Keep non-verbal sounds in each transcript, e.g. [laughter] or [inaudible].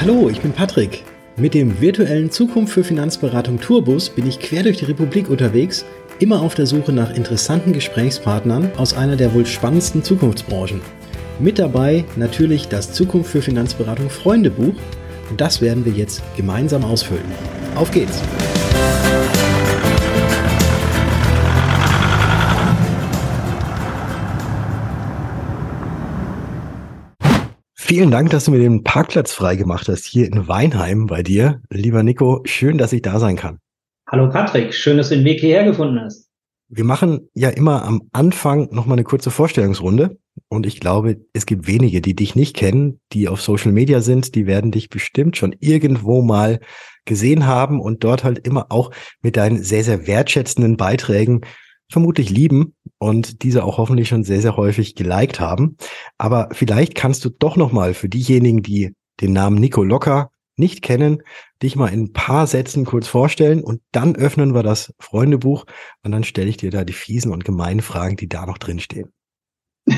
Hallo, ich bin Patrick. Mit dem virtuellen Zukunft für Finanzberatung Tourbus bin ich quer durch die Republik unterwegs, immer auf der Suche nach interessanten Gesprächspartnern aus einer der wohl spannendsten Zukunftsbranchen. Mit dabei natürlich das Zukunft für Finanzberatung Freundebuch und das werden wir jetzt gemeinsam ausfüllen. Auf geht's! Vielen Dank, dass du mir den Parkplatz freigemacht hast hier in Weinheim bei dir. Lieber Nico, schön, dass ich da sein kann. Hallo Patrick, schön, dass du den Weg hierher gefunden hast. Wir machen ja immer am Anfang nochmal eine kurze Vorstellungsrunde. Und ich glaube, es gibt wenige, die dich nicht kennen, die auf Social Media sind. Die werden dich bestimmt schon irgendwo mal gesehen haben und dort halt immer auch mit deinen sehr, sehr wertschätzenden Beiträgen vermutlich lieben und diese auch hoffentlich schon sehr, sehr häufig geliked haben. Aber vielleicht kannst du doch nochmal für diejenigen, die den Namen Nico Locker nicht kennen, dich mal in ein paar Sätzen kurz vorstellen und dann öffnen wir das Freundebuch und dann stelle ich dir da die fiesen und gemeinen Fragen, die da noch drin stehen. [laughs]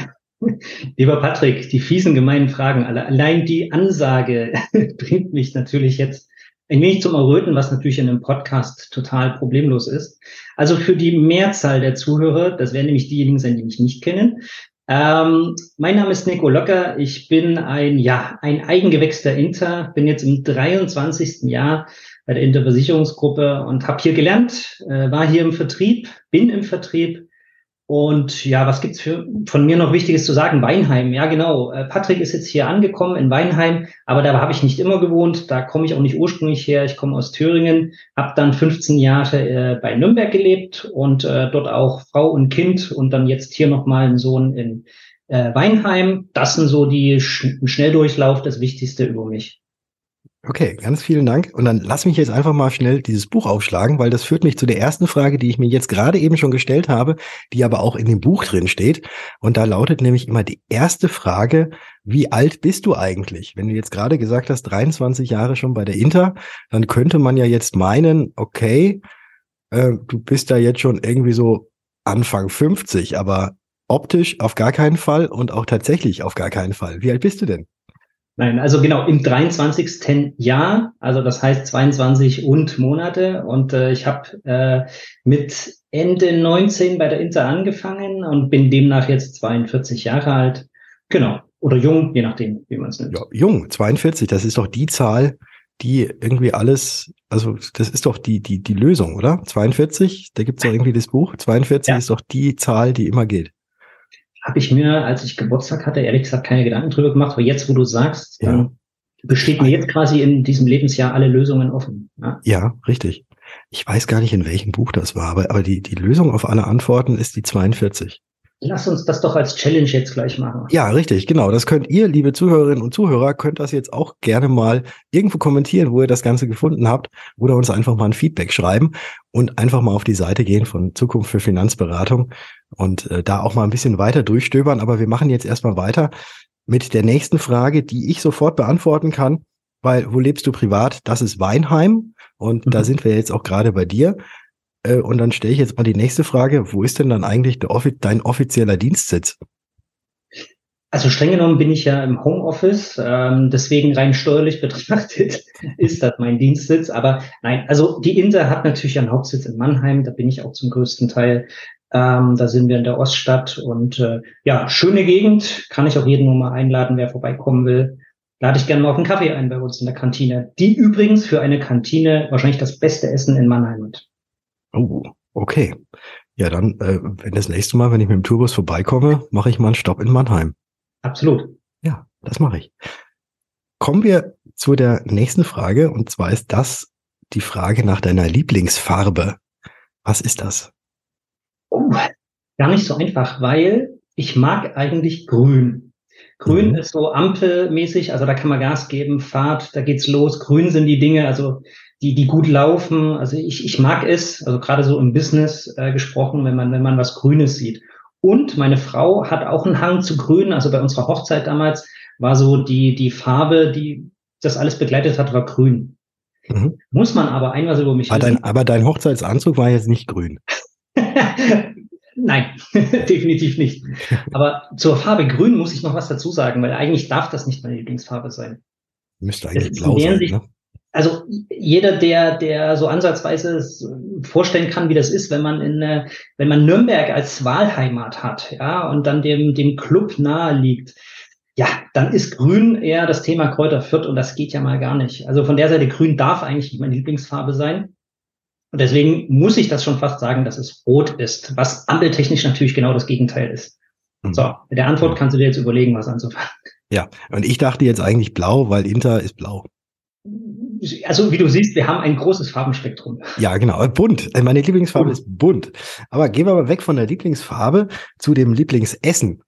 Lieber Patrick, die fiesen gemeinen Fragen, allein die Ansage [laughs] bringt mich natürlich jetzt ein wenig zum Erröten, was natürlich in einem Podcast total problemlos ist. Also für die Mehrzahl der Zuhörer, das werden nämlich diejenigen sein, die mich nicht kennen. Ähm, mein Name ist Nico Locker. Ich bin ein, ja, ein Eigengewächs der Inter, bin jetzt im 23. Jahr bei der Interversicherungsgruppe und habe hier gelernt, äh, war hier im Vertrieb, bin im Vertrieb, und ja, was gibt's für, von mir noch Wichtiges zu sagen? Weinheim, ja genau. Äh, Patrick ist jetzt hier angekommen in Weinheim, aber da habe ich nicht immer gewohnt. Da komme ich auch nicht ursprünglich her. Ich komme aus Thüringen, habe dann 15 Jahre äh, bei Nürnberg gelebt und äh, dort auch Frau und Kind und dann jetzt hier nochmal einen Sohn in äh, Weinheim. Das sind so die Sch Schnelldurchlauf, das Wichtigste über mich. Okay, ganz vielen Dank. Und dann lass mich jetzt einfach mal schnell dieses Buch aufschlagen, weil das führt mich zu der ersten Frage, die ich mir jetzt gerade eben schon gestellt habe, die aber auch in dem Buch drin steht. Und da lautet nämlich immer die erste Frage, wie alt bist du eigentlich? Wenn du jetzt gerade gesagt hast, 23 Jahre schon bei der Inter, dann könnte man ja jetzt meinen, okay, äh, du bist da jetzt schon irgendwie so Anfang 50, aber optisch auf gar keinen Fall und auch tatsächlich auf gar keinen Fall. Wie alt bist du denn? Nein, also genau im 23. Jahr, also das heißt 22 und Monate. Und äh, ich habe äh, mit Ende 19 bei der Inter angefangen und bin demnach jetzt 42 Jahre alt. Genau. Oder jung, je nachdem, wie man es nennt. Ja, jung, 42, das ist doch die Zahl, die irgendwie alles, also das ist doch die, die, die Lösung, oder? 42, da gibt es doch irgendwie das Buch. 42 ja. ist doch die Zahl, die immer gilt habe ich mir, als ich Geburtstag hatte, ehrlich gesagt keine Gedanken drüber gemacht. Aber jetzt, wo du sagst, ja. besteht mir jetzt quasi in diesem Lebensjahr alle Lösungen offen. Ja? ja, richtig. Ich weiß gar nicht, in welchem Buch das war, aber, aber die, die Lösung auf alle Antworten ist die 42. Lass uns das doch als Challenge jetzt gleich machen. Ja, richtig, genau. Das könnt ihr, liebe Zuhörerinnen und Zuhörer, könnt das jetzt auch gerne mal irgendwo kommentieren, wo ihr das Ganze gefunden habt oder uns einfach mal ein Feedback schreiben und einfach mal auf die Seite gehen von Zukunft für Finanzberatung und äh, da auch mal ein bisschen weiter durchstöbern. Aber wir machen jetzt erstmal weiter mit der nächsten Frage, die ich sofort beantworten kann, weil wo lebst du privat? Das ist Weinheim und mhm. da sind wir jetzt auch gerade bei dir. Äh, und dann stelle ich jetzt mal die nächste Frage. Wo ist denn dann eigentlich der, dein offizieller Dienstsitz? Also streng genommen bin ich ja im Homeoffice, ähm, deswegen rein steuerlich [laughs] betrachtet ist das mein Dienstsitz. Aber nein, also die Inter hat natürlich einen Hauptsitz in Mannheim, da bin ich auch zum größten Teil. Ähm, da sind wir in der Oststadt und äh, ja, schöne Gegend, kann ich auch jeden nur mal einladen, wer vorbeikommen will. Lade ich gerne mal auf einen Kaffee ein bei uns in der Kantine, die übrigens für eine Kantine wahrscheinlich das beste Essen in Mannheim hat. Oh, okay. Ja, dann, äh, wenn das nächste Mal, wenn ich mit dem Tourbus vorbeikomme, mache ich mal einen Stopp in Mannheim. Absolut. Ja, das mache ich. Kommen wir zu der nächsten Frage, und zwar ist das die Frage nach deiner Lieblingsfarbe. Was ist das? Oh, gar nicht so einfach, weil ich mag eigentlich grün. Grün mhm. ist so ampelmäßig, also da kann man Gas geben, Fahrt, da geht's los. Grün sind die Dinge, also die, die gut laufen. Also ich, ich mag es, also gerade so im Business äh, gesprochen, wenn man, wenn man was Grünes sieht. Und meine Frau hat auch einen Hang zu Grün. Also bei unserer Hochzeit damals war so die, die Farbe, die das alles begleitet hat, war grün. Mhm. Muss man aber einmal so über mich aber dein, aber dein Hochzeitsanzug war jetzt nicht grün. [laughs] Nein, [laughs] definitiv nicht. [laughs] Aber zur Farbe Grün muss ich noch was dazu sagen, weil eigentlich darf das nicht meine Lieblingsfarbe sein. Müsste eigentlich blau sein, ne? Also jeder, der, der so ansatzweise vorstellen kann, wie das ist, wenn man in, wenn man Nürnberg als Wahlheimat hat, ja, und dann dem, dem Club nahe liegt, ja, dann ist Grün eher das Thema Kräuter Fürth und das geht ja mal gar nicht. Also von der Seite Grün darf eigentlich nicht meine Lieblingsfarbe sein. Und deswegen muss ich das schon fast sagen, dass es rot ist, was ampeltechnisch natürlich genau das Gegenteil ist. Mhm. So, mit der Antwort kannst du dir jetzt überlegen, was anzufangen. Ja, und ich dachte jetzt eigentlich blau, weil Inter ist blau. Also wie du siehst, wir haben ein großes Farbenspektrum. Ja, genau. Bunt. Meine Lieblingsfarbe bunt. ist bunt. Aber gehen wir mal weg von der Lieblingsfarbe zu dem Lieblingsessen.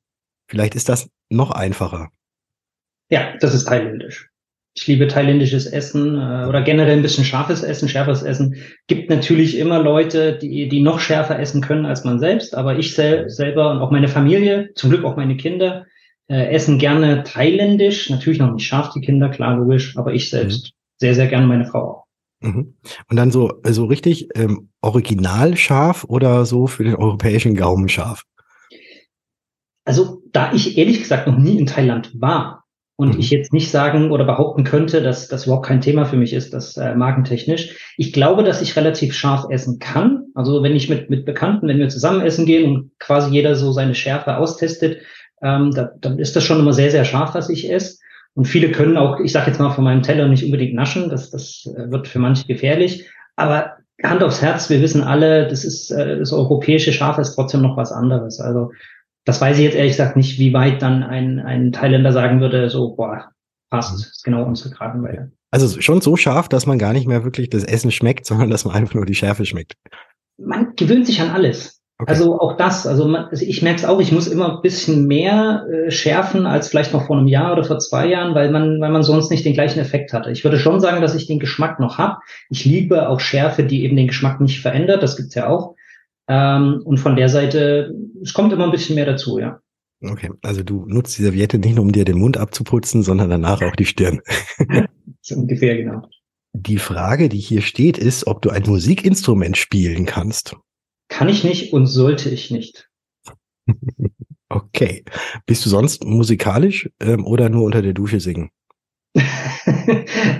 Vielleicht ist das noch einfacher. Ja, das ist thailändisch. Ich liebe thailändisches Essen äh, oder generell ein bisschen scharfes Essen, schärferes Essen. Gibt natürlich immer Leute, die, die noch schärfer essen können als man selbst, aber ich sel selber und auch meine Familie, zum Glück auch meine Kinder, äh, essen gerne thailändisch. Natürlich noch nicht scharf, die Kinder, klar, logisch, aber ich selbst mhm. Sehr, sehr gerne, meine Frau auch. Mhm. Und dann so, so richtig ähm, original scharf oder so für den europäischen Gaumen scharf? Also, da ich ehrlich gesagt noch nie in Thailand war und mhm. ich jetzt nicht sagen oder behaupten könnte, dass das überhaupt kein Thema für mich ist, das äh, magentechnisch. Ich glaube, dass ich relativ scharf essen kann. Also, wenn ich mit, mit Bekannten, wenn wir zusammen essen gehen und quasi jeder so seine Schärfe austestet, ähm, da, dann ist das schon immer sehr, sehr scharf, was ich esse. Und viele können auch, ich sage jetzt mal, von meinem Teller nicht unbedingt naschen. Das, das äh, wird für manche gefährlich. Aber Hand aufs Herz, wir wissen alle, das ist äh, das europäische Schaf ist trotzdem noch was anderes. Also das weiß ich jetzt ehrlich gesagt nicht, wie weit dann ein, ein Thailänder sagen würde, so, boah, passt, ist genau unsere Kragenweite. Also schon so scharf, dass man gar nicht mehr wirklich das Essen schmeckt, sondern dass man einfach nur die Schärfe schmeckt. Man gewöhnt sich an alles. Okay. Also auch das, also, man, also ich merke es auch, ich muss immer ein bisschen mehr äh, schärfen als vielleicht noch vor einem Jahr oder vor zwei Jahren, weil man, weil man sonst nicht den gleichen Effekt hatte. Ich würde schon sagen, dass ich den Geschmack noch habe. Ich liebe auch Schärfe, die eben den Geschmack nicht verändert. Das gibt's ja auch. Ähm, und von der Seite, es kommt immer ein bisschen mehr dazu, ja. Okay, also du nutzt die Serviette nicht nur, um dir den Mund abzuputzen, sondern danach auch die Stirn. [laughs] so ungefähr, genau. Die Frage, die hier steht, ist, ob du ein Musikinstrument spielen kannst. Kann ich nicht und sollte ich nicht. [laughs] okay. Bist du sonst musikalisch ähm, oder nur unter der Dusche singen? [laughs]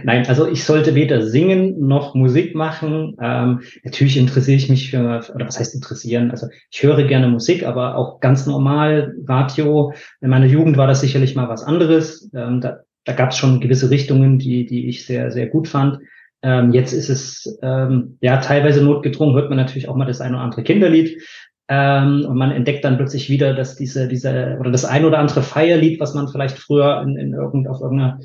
Nein, also ich sollte weder singen noch Musik machen. Ähm, natürlich interessiere ich mich für, oder was heißt interessieren? Also ich höre gerne Musik, aber auch ganz normal Radio. In meiner Jugend war das sicherlich mal was anderes. Ähm, da da gab es schon gewisse Richtungen, die, die ich sehr, sehr gut fand. Ähm, jetzt ist es ähm, ja teilweise notgedrungen, hört man natürlich auch mal das ein oder andere Kinderlied. Ähm, und man entdeckt dann plötzlich wieder, dass diese, diese, oder das ein oder andere Feierlied, was man vielleicht früher in, in irgend, auf irgendeiner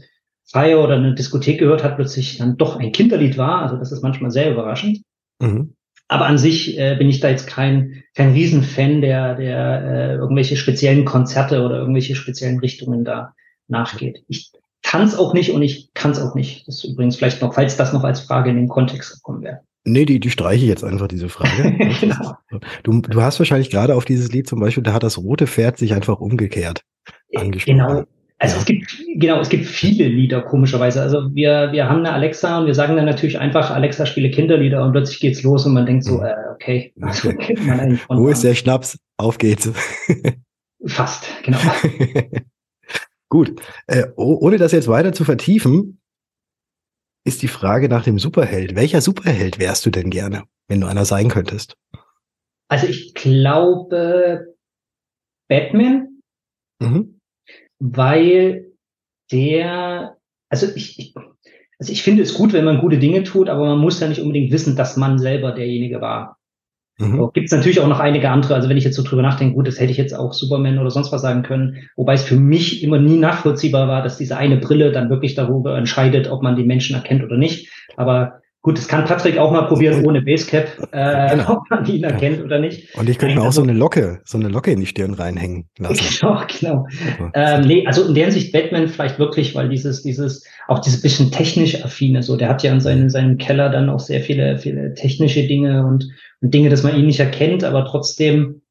Feier oder eine Diskothek gehört hat, plötzlich dann doch ein Kinderlied war. Also das ist manchmal sehr überraschend. Mhm. Aber an sich äh, bin ich da jetzt kein, kein Riesenfan, der, der äh, irgendwelche speziellen Konzerte oder irgendwelche speziellen Richtungen da nachgeht. Ich kann es auch nicht und ich kann es auch nicht. Das ist übrigens vielleicht noch, falls das noch als Frage in den Kontext gekommen wäre. Nee, die, die streiche ich jetzt einfach, diese Frage. genau. [laughs] du, du hast wahrscheinlich gerade auf dieses Lied zum Beispiel, da hat das rote Pferd sich einfach umgekehrt äh, angesprochen. Genau, also ja. es gibt, genau, es gibt viele Lieder, komischerweise. Also wir, wir haben eine Alexa und wir sagen dann natürlich einfach, Alexa spiele Kinderlieder und plötzlich geht's los und man denkt so, äh, okay. [laughs] okay. Wo ist der Schnaps? Auf geht's. [laughs] Fast, genau. Gut. Äh, ohne das jetzt weiter zu vertiefen, ist die Frage nach dem Superheld. Welcher Superheld wärst du denn gerne, wenn du einer sein könntest? Also ich glaube Batman. Mhm weil der, also ich, ich, also ich finde es gut, wenn man gute Dinge tut, aber man muss ja nicht unbedingt wissen, dass man selber derjenige war. Mhm. So, Gibt es natürlich auch noch einige andere, also wenn ich jetzt so drüber nachdenke, gut, das hätte ich jetzt auch Superman oder sonst was sagen können, wobei es für mich immer nie nachvollziehbar war, dass diese eine Brille dann wirklich darüber entscheidet, ob man die Menschen erkennt oder nicht. Aber Gut, das kann Patrick auch mal probieren ohne Basecap, äh, genau. ob man ihn erkennt oder nicht. Und ich könnte mir auch so eine Locke, so eine Locke in die Stirn reinhängen lassen. Genau, genau. Ähm, nee, also in der Hinsicht Batman vielleicht wirklich, weil dieses, dieses, auch dieses bisschen technisch affine, so, der hat ja in seinem, in seinem Keller dann auch sehr viele, viele technische Dinge und, und Dinge, dass man ihn nicht erkennt, aber trotzdem,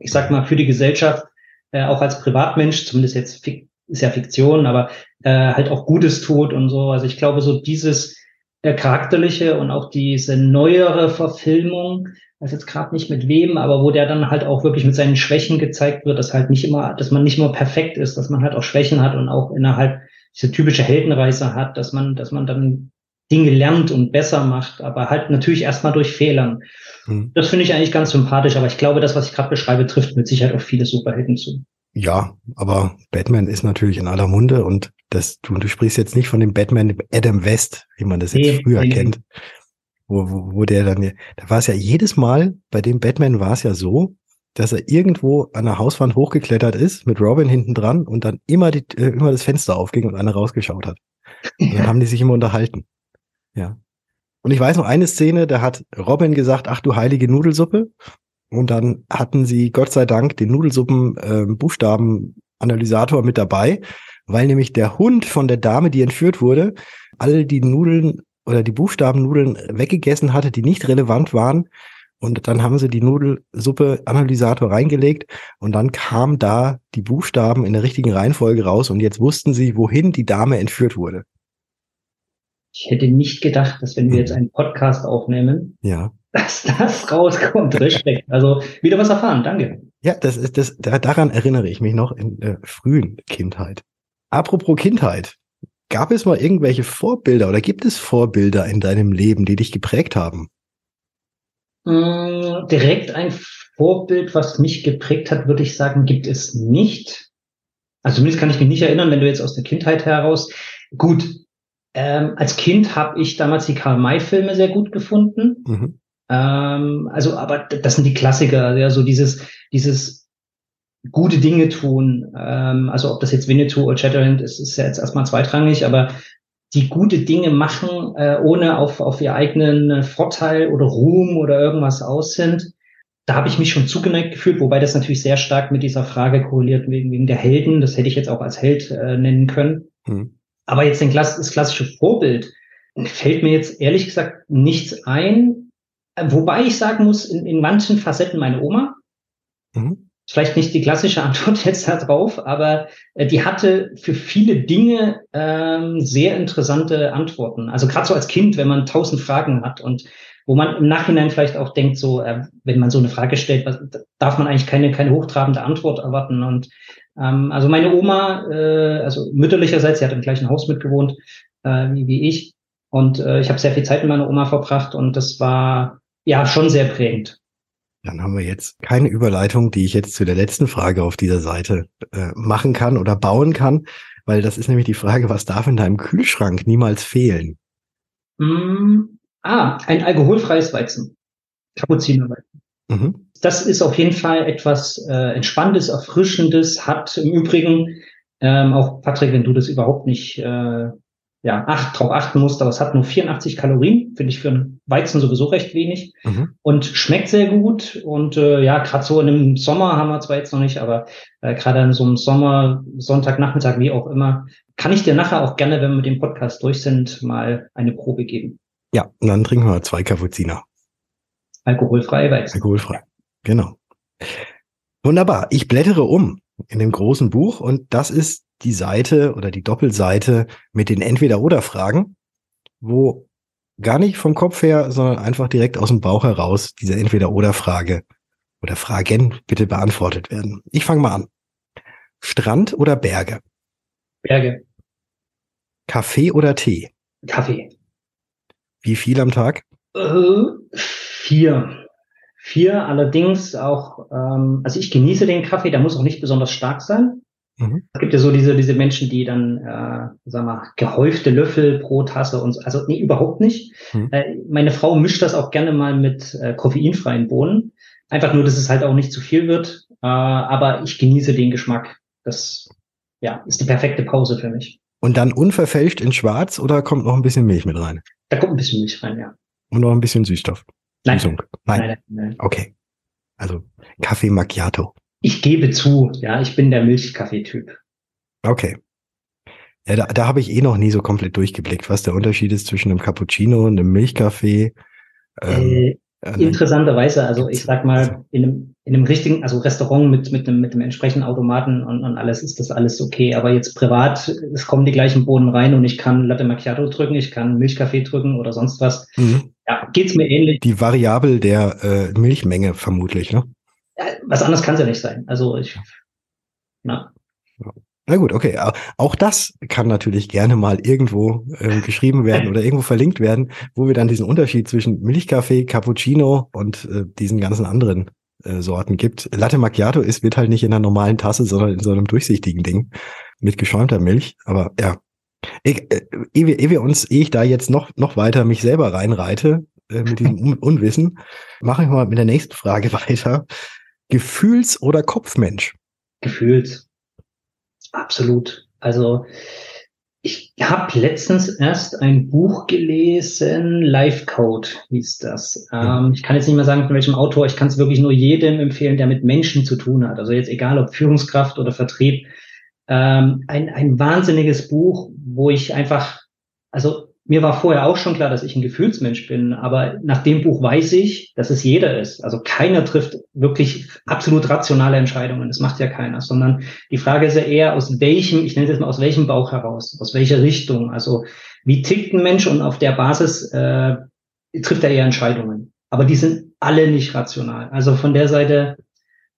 ich sag mal, für die Gesellschaft, äh, auch als Privatmensch, zumindest jetzt ist ja Fiktion, aber äh, halt auch Gutes tut und so. Also ich glaube, so dieses, charakterliche und auch diese neuere Verfilmung, weiß jetzt gerade nicht mit wem, aber wo der dann halt auch wirklich mit seinen Schwächen gezeigt wird, dass halt nicht immer, dass man nicht nur perfekt ist, dass man halt auch Schwächen hat und auch innerhalb diese typische Heldenreise hat, dass man, dass man dann Dinge lernt und besser macht, aber halt natürlich erstmal durch Fehlern. Mhm. Das finde ich eigentlich ganz sympathisch, aber ich glaube, das, was ich gerade beschreibe, trifft mit Sicherheit auf viele Superhelden zu. Ja, aber Batman ist natürlich in aller Munde und das, du, du sprichst jetzt nicht von dem Batman Adam West, wie man das jetzt nee, früher nee. kennt. Wo, wo, wo der dann, da war es ja jedes Mal, bei dem Batman war es ja so, dass er irgendwo an der Hauswand hochgeklettert ist, mit Robin hinten dran und dann immer, die, äh, immer das Fenster aufging und einer rausgeschaut hat. Und dann [laughs] haben die sich immer unterhalten. Ja. Und ich weiß noch eine Szene, da hat Robin gesagt, ach du heilige Nudelsuppe. Und dann hatten sie Gott sei Dank den Nudelsuppen-Buchstaben-Analysator ähm, mit dabei, weil nämlich der Hund von der Dame, die entführt wurde, all die Nudeln oder die Buchstabennudeln weggegessen hatte, die nicht relevant waren. Und dann haben sie die Nudelsuppe-Analysator reingelegt und dann kam da die Buchstaben in der richtigen Reihenfolge raus und jetzt wussten sie, wohin die Dame entführt wurde. Ich hätte nicht gedacht, dass wenn wir jetzt einen Podcast aufnehmen, ja. Dass das rauskommt. Respekt. Also wieder was erfahren. Danke. Ja, das ist das. Daran erinnere ich mich noch in der frühen Kindheit. Apropos Kindheit. Gab es mal irgendwelche Vorbilder oder gibt es Vorbilder in deinem Leben, die dich geprägt haben? Mm, direkt ein Vorbild, was mich geprägt hat, würde ich sagen, gibt es nicht. Also zumindest kann ich mich nicht erinnern, wenn du jetzt aus der Kindheit heraus. Gut, ähm, als Kind habe ich damals die Karl-May-Filme sehr gut gefunden. Mhm. Ähm, also, aber das sind die Klassiker, ja, so dieses, dieses gute Dinge tun. Ähm, also, ob das jetzt Winnetou oder Shatterhand ist, ist ja jetzt erstmal zweitrangig, aber die gute Dinge machen, äh, ohne auf, auf ihr eigenen Vorteil oder Ruhm oder irgendwas aus sind. Da habe ich mich schon zugeneigt gefühlt, wobei das natürlich sehr stark mit dieser Frage korreliert wegen, wegen der Helden. Das hätte ich jetzt auch als Held äh, nennen können. Mhm. Aber jetzt den Klass das klassische Vorbild fällt mir jetzt ehrlich gesagt nichts ein. Wobei ich sagen muss, in, in manchen Facetten meine Oma. Mhm. Vielleicht nicht die klassische [laughs] Antwort jetzt darauf, aber äh, die hatte für viele Dinge ähm, sehr interessante Antworten. Also gerade so als Kind, wenn man tausend Fragen hat und wo man im Nachhinein vielleicht auch denkt, so, äh, wenn man so eine Frage stellt, was, darf man eigentlich keine, keine hochtrabende Antwort erwarten. Und ähm, also meine Oma, äh, also mütterlicherseits, sie hat im gleichen Haus mitgewohnt äh, wie, wie ich. Und äh, ich habe sehr viel Zeit mit meiner Oma verbracht und das war ja schon sehr prägend. Dann haben wir jetzt keine Überleitung, die ich jetzt zu der letzten Frage auf dieser Seite äh, machen kann oder bauen kann, weil das ist nämlich die Frage, was darf in deinem Kühlschrank niemals fehlen? Mm, ah, ein alkoholfreies Weizen. Kapuzinerweizen. Mhm das ist auf jeden Fall etwas äh, Entspannendes, Erfrischendes, hat im Übrigen, ähm, auch Patrick, wenn du das überhaupt nicht äh, ja, acht, drauf achten musst, aber es hat nur 84 Kalorien, finde ich für einen Weizen sowieso recht wenig mhm. und schmeckt sehr gut. Und äh, ja, gerade so in einem Sommer haben wir zwar jetzt noch nicht, aber äh, gerade in so einem Sommer, Sonntagnachmittag, wie auch immer, kann ich dir nachher auch gerne, wenn wir mit dem Podcast durch sind, mal eine Probe geben. Ja, und dann trinken wir zwei Kapuziner. Alkoholfrei Weizen. Alkoholfrei. Genau. Wunderbar. Ich blättere um in dem großen Buch und das ist die Seite oder die Doppelseite mit den Entweder-Oder-Fragen, wo gar nicht vom Kopf her, sondern einfach direkt aus dem Bauch heraus diese Entweder-Oder-Frage oder Fragen bitte beantwortet werden. Ich fange mal an. Strand oder Berge? Berge. Kaffee oder Tee? Kaffee. Wie viel am Tag? Äh, vier. Vier allerdings auch, ähm, also ich genieße den Kaffee, der muss auch nicht besonders stark sein. Mhm. Es gibt ja so diese, diese Menschen, die dann, äh, sag mal, gehäufte Löffel pro Tasse und so. Also nee, überhaupt nicht. Mhm. Äh, meine Frau mischt das auch gerne mal mit äh, koffeinfreien Bohnen. Einfach nur, dass es halt auch nicht zu viel wird. Äh, aber ich genieße den Geschmack. Das ja, ist die perfekte Pause für mich. Und dann unverfälscht in Schwarz oder kommt noch ein bisschen Milch mit rein? Da kommt ein bisschen Milch rein, ja. Und noch ein bisschen Süßstoff. Nein. Nein. Nein, nein. Okay. Also Kaffee Macchiato. Ich gebe zu, ja, ich bin der Milchkaffeetyp. Okay. Ja, da, da habe ich eh noch nie so komplett durchgeblickt, was der Unterschied ist zwischen einem Cappuccino und einem Milchkaffee. Ähm, äh, Interessanterweise, also ich sag mal, in einem, in einem richtigen, also Restaurant mit, mit einem, mit einem entsprechenden Automaten und, und alles ist das alles okay. Aber jetzt privat, es kommen die gleichen Bohnen rein und ich kann Latte Macchiato drücken, ich kann Milchkaffee drücken oder sonst was. Mhm. Ja, geht's mir ähnlich. Die Variable der äh, Milchmenge vermutlich, ne? Was anderes kann es ja nicht sein. Also ich, na. Na gut, okay. Auch das kann natürlich gerne mal irgendwo äh, geschrieben werden [laughs] oder irgendwo verlinkt werden, wo wir dann diesen Unterschied zwischen Milchkaffee, Cappuccino und äh, diesen ganzen anderen äh, Sorten gibt. Latte Macchiato ist, wird halt nicht in einer normalen Tasse, sondern in so einem durchsichtigen Ding mit geschäumter Milch. Aber ja, ich, äh, ehe, wir, ehe wir uns, ehe ich da jetzt noch, noch weiter mich selber reinreite äh, mit diesem Un Unwissen, mache ich mal mit der nächsten Frage [laughs] weiter. Gefühls- oder Kopfmensch? Gefühls. Absolut. Also ich habe letztens erst ein Buch gelesen, Life Code hieß das. Ähm, ich kann jetzt nicht mehr sagen, von welchem Autor. Ich kann es wirklich nur jedem empfehlen, der mit Menschen zu tun hat. Also jetzt egal, ob Führungskraft oder Vertrieb. Ähm, ein, ein wahnsinniges Buch, wo ich einfach, also mir war vorher auch schon klar, dass ich ein Gefühlsmensch bin, aber nach dem Buch weiß ich, dass es jeder ist. Also keiner trifft wirklich absolut rationale Entscheidungen. Das macht ja keiner, sondern die Frage ist ja eher, aus welchem, ich nenne das mal, aus welchem Bauch heraus, aus welcher Richtung. Also wie tickt ein Mensch und auf der Basis äh, trifft er eher Entscheidungen. Aber die sind alle nicht rational. Also von der Seite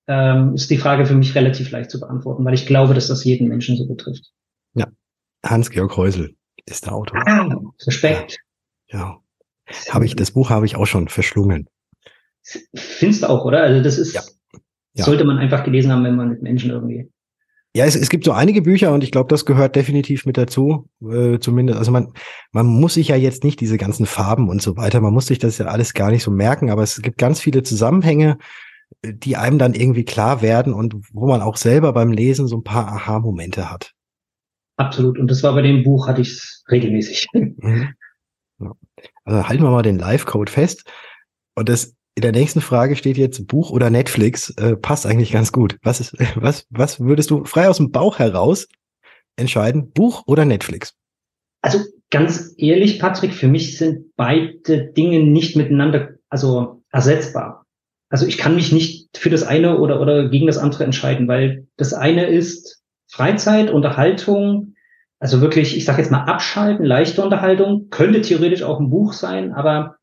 ähm, ist die Frage für mich relativ leicht zu beantworten, weil ich glaube, dass das jeden Menschen so betrifft. Ja, Hans-Georg Häusel ist der Autor. Ah, Respekt. Ja. ja. Habe ich, das Buch habe ich auch schon verschlungen. Findest du auch, oder? Also das ist, ja. Ja. sollte man einfach gelesen haben, wenn man mit Menschen irgendwie. Ja, es, es gibt so einige Bücher und ich glaube, das gehört definitiv mit dazu. Äh, zumindest, also man, man muss sich ja jetzt nicht diese ganzen Farben und so weiter, man muss sich das ja alles gar nicht so merken, aber es gibt ganz viele Zusammenhänge, die einem dann irgendwie klar werden und wo man auch selber beim Lesen so ein paar Aha-Momente hat. Absolut. Und das war bei dem Buch, hatte ich es regelmäßig. Mhm. Also halten wir mal den Live-Code fest. Und das in der nächsten Frage steht jetzt Buch oder Netflix. Äh, passt eigentlich ganz gut. Was ist, [laughs] was, was würdest du frei aus dem Bauch heraus entscheiden? Buch oder Netflix? Also ganz ehrlich, Patrick, für mich sind beide Dinge nicht miteinander, also ersetzbar. Also ich kann mich nicht für das eine oder, oder gegen das andere entscheiden, weil das eine ist Freizeit, Unterhaltung, also wirklich, ich sage jetzt mal abschalten, leichte Unterhaltung, könnte theoretisch auch ein Buch sein, aber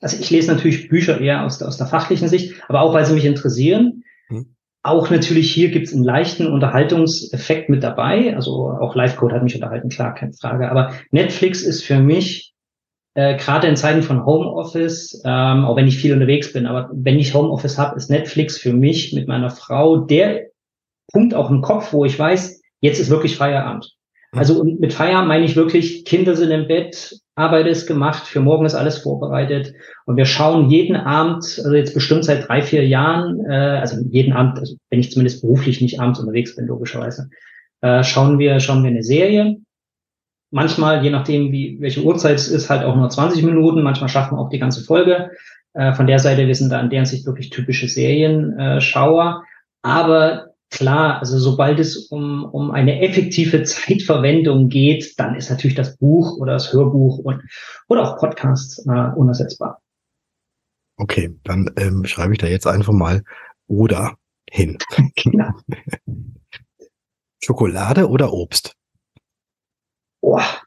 also ich lese natürlich Bücher eher aus der, aus der fachlichen Sicht, aber auch weil sie mich interessieren. Mhm. Auch natürlich hier gibt es einen leichten Unterhaltungseffekt mit dabei. Also auch Livecode hat mich unterhalten, klar, keine Frage. Aber Netflix ist für mich äh, gerade in Zeiten von Homeoffice, ähm, auch wenn ich viel unterwegs bin, aber wenn ich Homeoffice habe, ist Netflix für mich mit meiner Frau der Punkt auch im Kopf, wo ich weiß, jetzt ist wirklich Feierabend. Mhm. Also und mit Feierabend meine ich wirklich, Kinder sind im Bett, Arbeit ist gemacht, für morgen ist alles vorbereitet und wir schauen jeden Abend, also jetzt bestimmt seit drei, vier Jahren, äh, also jeden Abend, also wenn ich zumindest beruflich nicht abends unterwegs bin, logischerweise, äh, schauen wir, schauen wir eine Serie. Manchmal, je nachdem, wie, welche Uhrzeit es ist, halt auch nur 20 Minuten, manchmal schaffen wir auch die ganze Folge. Äh, von der Seite, wir sind da in deren Sicht wirklich typische Serienschauer. Aber Klar, also sobald es um, um eine effektive Zeitverwendung geht, dann ist natürlich das Buch oder das Hörbuch und, oder auch Podcast äh, unersetzbar. Okay, dann ähm, schreibe ich da jetzt einfach mal oder hin. [laughs] genau. Schokolade oder Obst? Boah.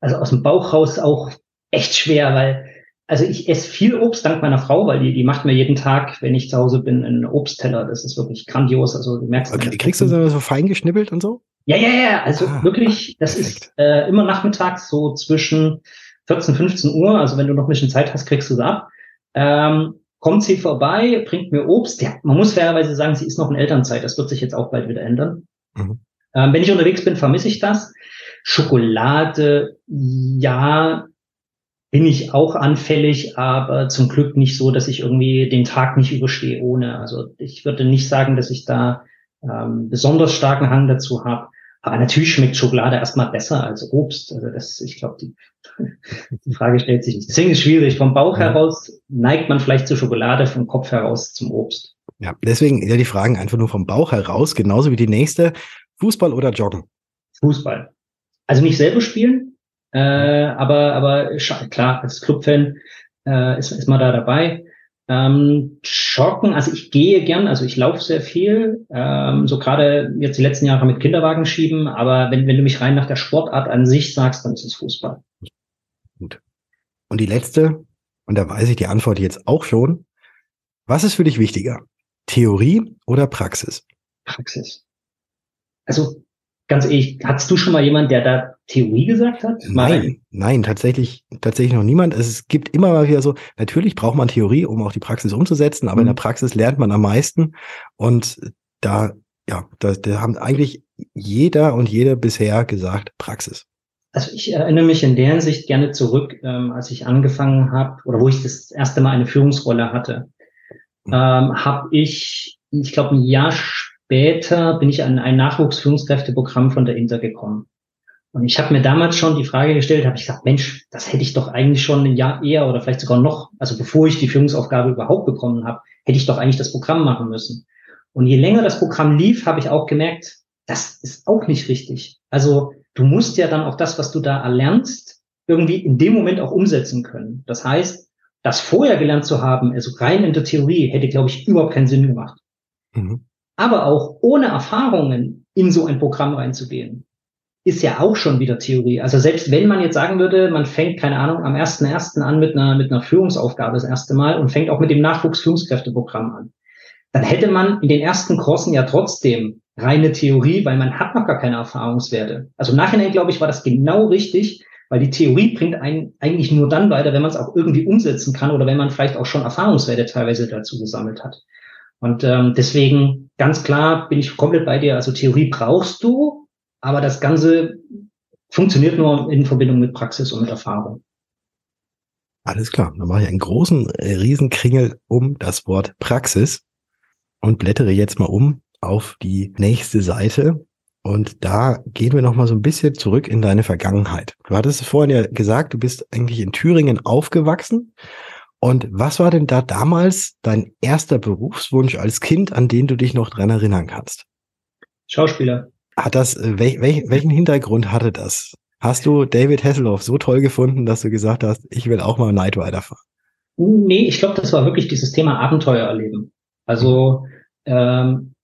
Also aus dem Bauch raus auch echt schwer, weil also ich esse viel Obst dank meiner Frau, weil die, die macht mir jeden Tag, wenn ich zu Hause bin, einen Obstteller. Das ist wirklich grandios. Also du merkst. Okay, kriegst du so, so fein geschnippelt und so? Ja, ja, ja. Also ah, wirklich, das perfekt. ist äh, immer nachmittags so zwischen 14, 15 Uhr. Also wenn du noch ein bisschen Zeit hast, kriegst du es ab. Ähm, kommt sie vorbei, bringt mir Obst. Ja, man muss fairerweise sagen, sie ist noch in Elternzeit. Das wird sich jetzt auch bald wieder ändern. Mhm. Ähm, wenn ich unterwegs bin, vermisse ich das. Schokolade, ja, bin ich auch anfällig, aber zum Glück nicht so, dass ich irgendwie den Tag nicht überstehe ohne. Also ich würde nicht sagen, dass ich da ähm, besonders starken Hang dazu habe. Aber natürlich schmeckt Schokolade erstmal besser als Obst. Also das, ich glaube, die, die [laughs] Frage stellt sich nicht. Deswegen ist es schwierig. Vom Bauch ja. heraus neigt man vielleicht zur Schokolade, vom Kopf heraus zum Obst. Ja, deswegen ja die Fragen einfach nur vom Bauch heraus, genauso wie die nächste. Fußball oder Joggen? Fußball. Also nicht selber spielen, äh, aber, aber klar, als Clubfan äh, ist, ist man da dabei. Ähm, Joggen, also ich gehe gern, also ich laufe sehr viel, ähm, so gerade jetzt die letzten Jahre mit Kinderwagen schieben, aber wenn, wenn du mich rein nach der Sportart an sich sagst, dann ist es Fußball. Gut. Und die letzte, und da weiß ich die Antwort jetzt auch schon. Was ist für dich wichtiger? Theorie oder Praxis? Praxis. also ganz ehrlich, hattest du schon mal jemand, der da Theorie gesagt hat? Nein, nein, tatsächlich, tatsächlich noch niemand. Es gibt immer mal wieder so, natürlich braucht man Theorie, um auch die Praxis umzusetzen, aber mhm. in der Praxis lernt man am meisten. Und da, ja, da, da haben eigentlich jeder und jede bisher gesagt, Praxis. Also ich erinnere mich in der Hinsicht gerne zurück, ähm, als ich angefangen habe oder wo ich das erste Mal eine Führungsrolle hatte, mhm. ähm, habe ich, ich glaube, ein Jahr später bin ich an ein Nachwuchsführungskräfteprogramm von der Inter gekommen. Und ich habe mir damals schon die Frage gestellt, habe ich gesagt, Mensch, das hätte ich doch eigentlich schon ein Jahr eher oder vielleicht sogar noch, also bevor ich die Führungsaufgabe überhaupt bekommen habe, hätte ich doch eigentlich das Programm machen müssen. Und je länger das Programm lief, habe ich auch gemerkt, das ist auch nicht richtig. Also du musst ja dann auch das, was du da erlernst, irgendwie in dem Moment auch umsetzen können. Das heißt, das vorher gelernt zu haben, also rein in der Theorie, hätte, glaube ich, überhaupt keinen Sinn gemacht. Mhm aber auch ohne Erfahrungen in so ein Programm reinzugehen, ist ja auch schon wieder Theorie. Also selbst wenn man jetzt sagen würde, man fängt, keine Ahnung, am 1.1. an mit einer, mit einer Führungsaufgabe das erste Mal und fängt auch mit dem Nachwuchsführungskräfteprogramm an, dann hätte man in den ersten Kursen ja trotzdem reine Theorie, weil man hat noch gar keine Erfahrungswerte. Also im Nachhinein, glaube ich, war das genau richtig, weil die Theorie bringt einen eigentlich nur dann weiter, wenn man es auch irgendwie umsetzen kann oder wenn man vielleicht auch schon Erfahrungswerte teilweise dazu gesammelt hat. Und ähm, deswegen ganz klar bin ich komplett bei dir. Also Theorie brauchst du, aber das Ganze funktioniert nur in Verbindung mit Praxis und mit Erfahrung. Alles klar. Dann mache ich einen großen äh, Riesenkringel um das Wort Praxis und blättere jetzt mal um auf die nächste Seite. Und da gehen wir nochmal so ein bisschen zurück in deine Vergangenheit. Du hattest vorhin ja gesagt, du bist eigentlich in Thüringen aufgewachsen und was war denn da damals dein erster Berufswunsch als Kind, an den du dich noch dran erinnern kannst? Schauspieler. Hat das, äh, wel, wel, welchen Hintergrund hatte das? Hast du David Hasselhoff so toll gefunden, dass du gesagt hast, ich will auch mal Night Rider fahren? Nee, ich glaube, das war wirklich dieses Thema Abenteuer erleben. Also, ähm,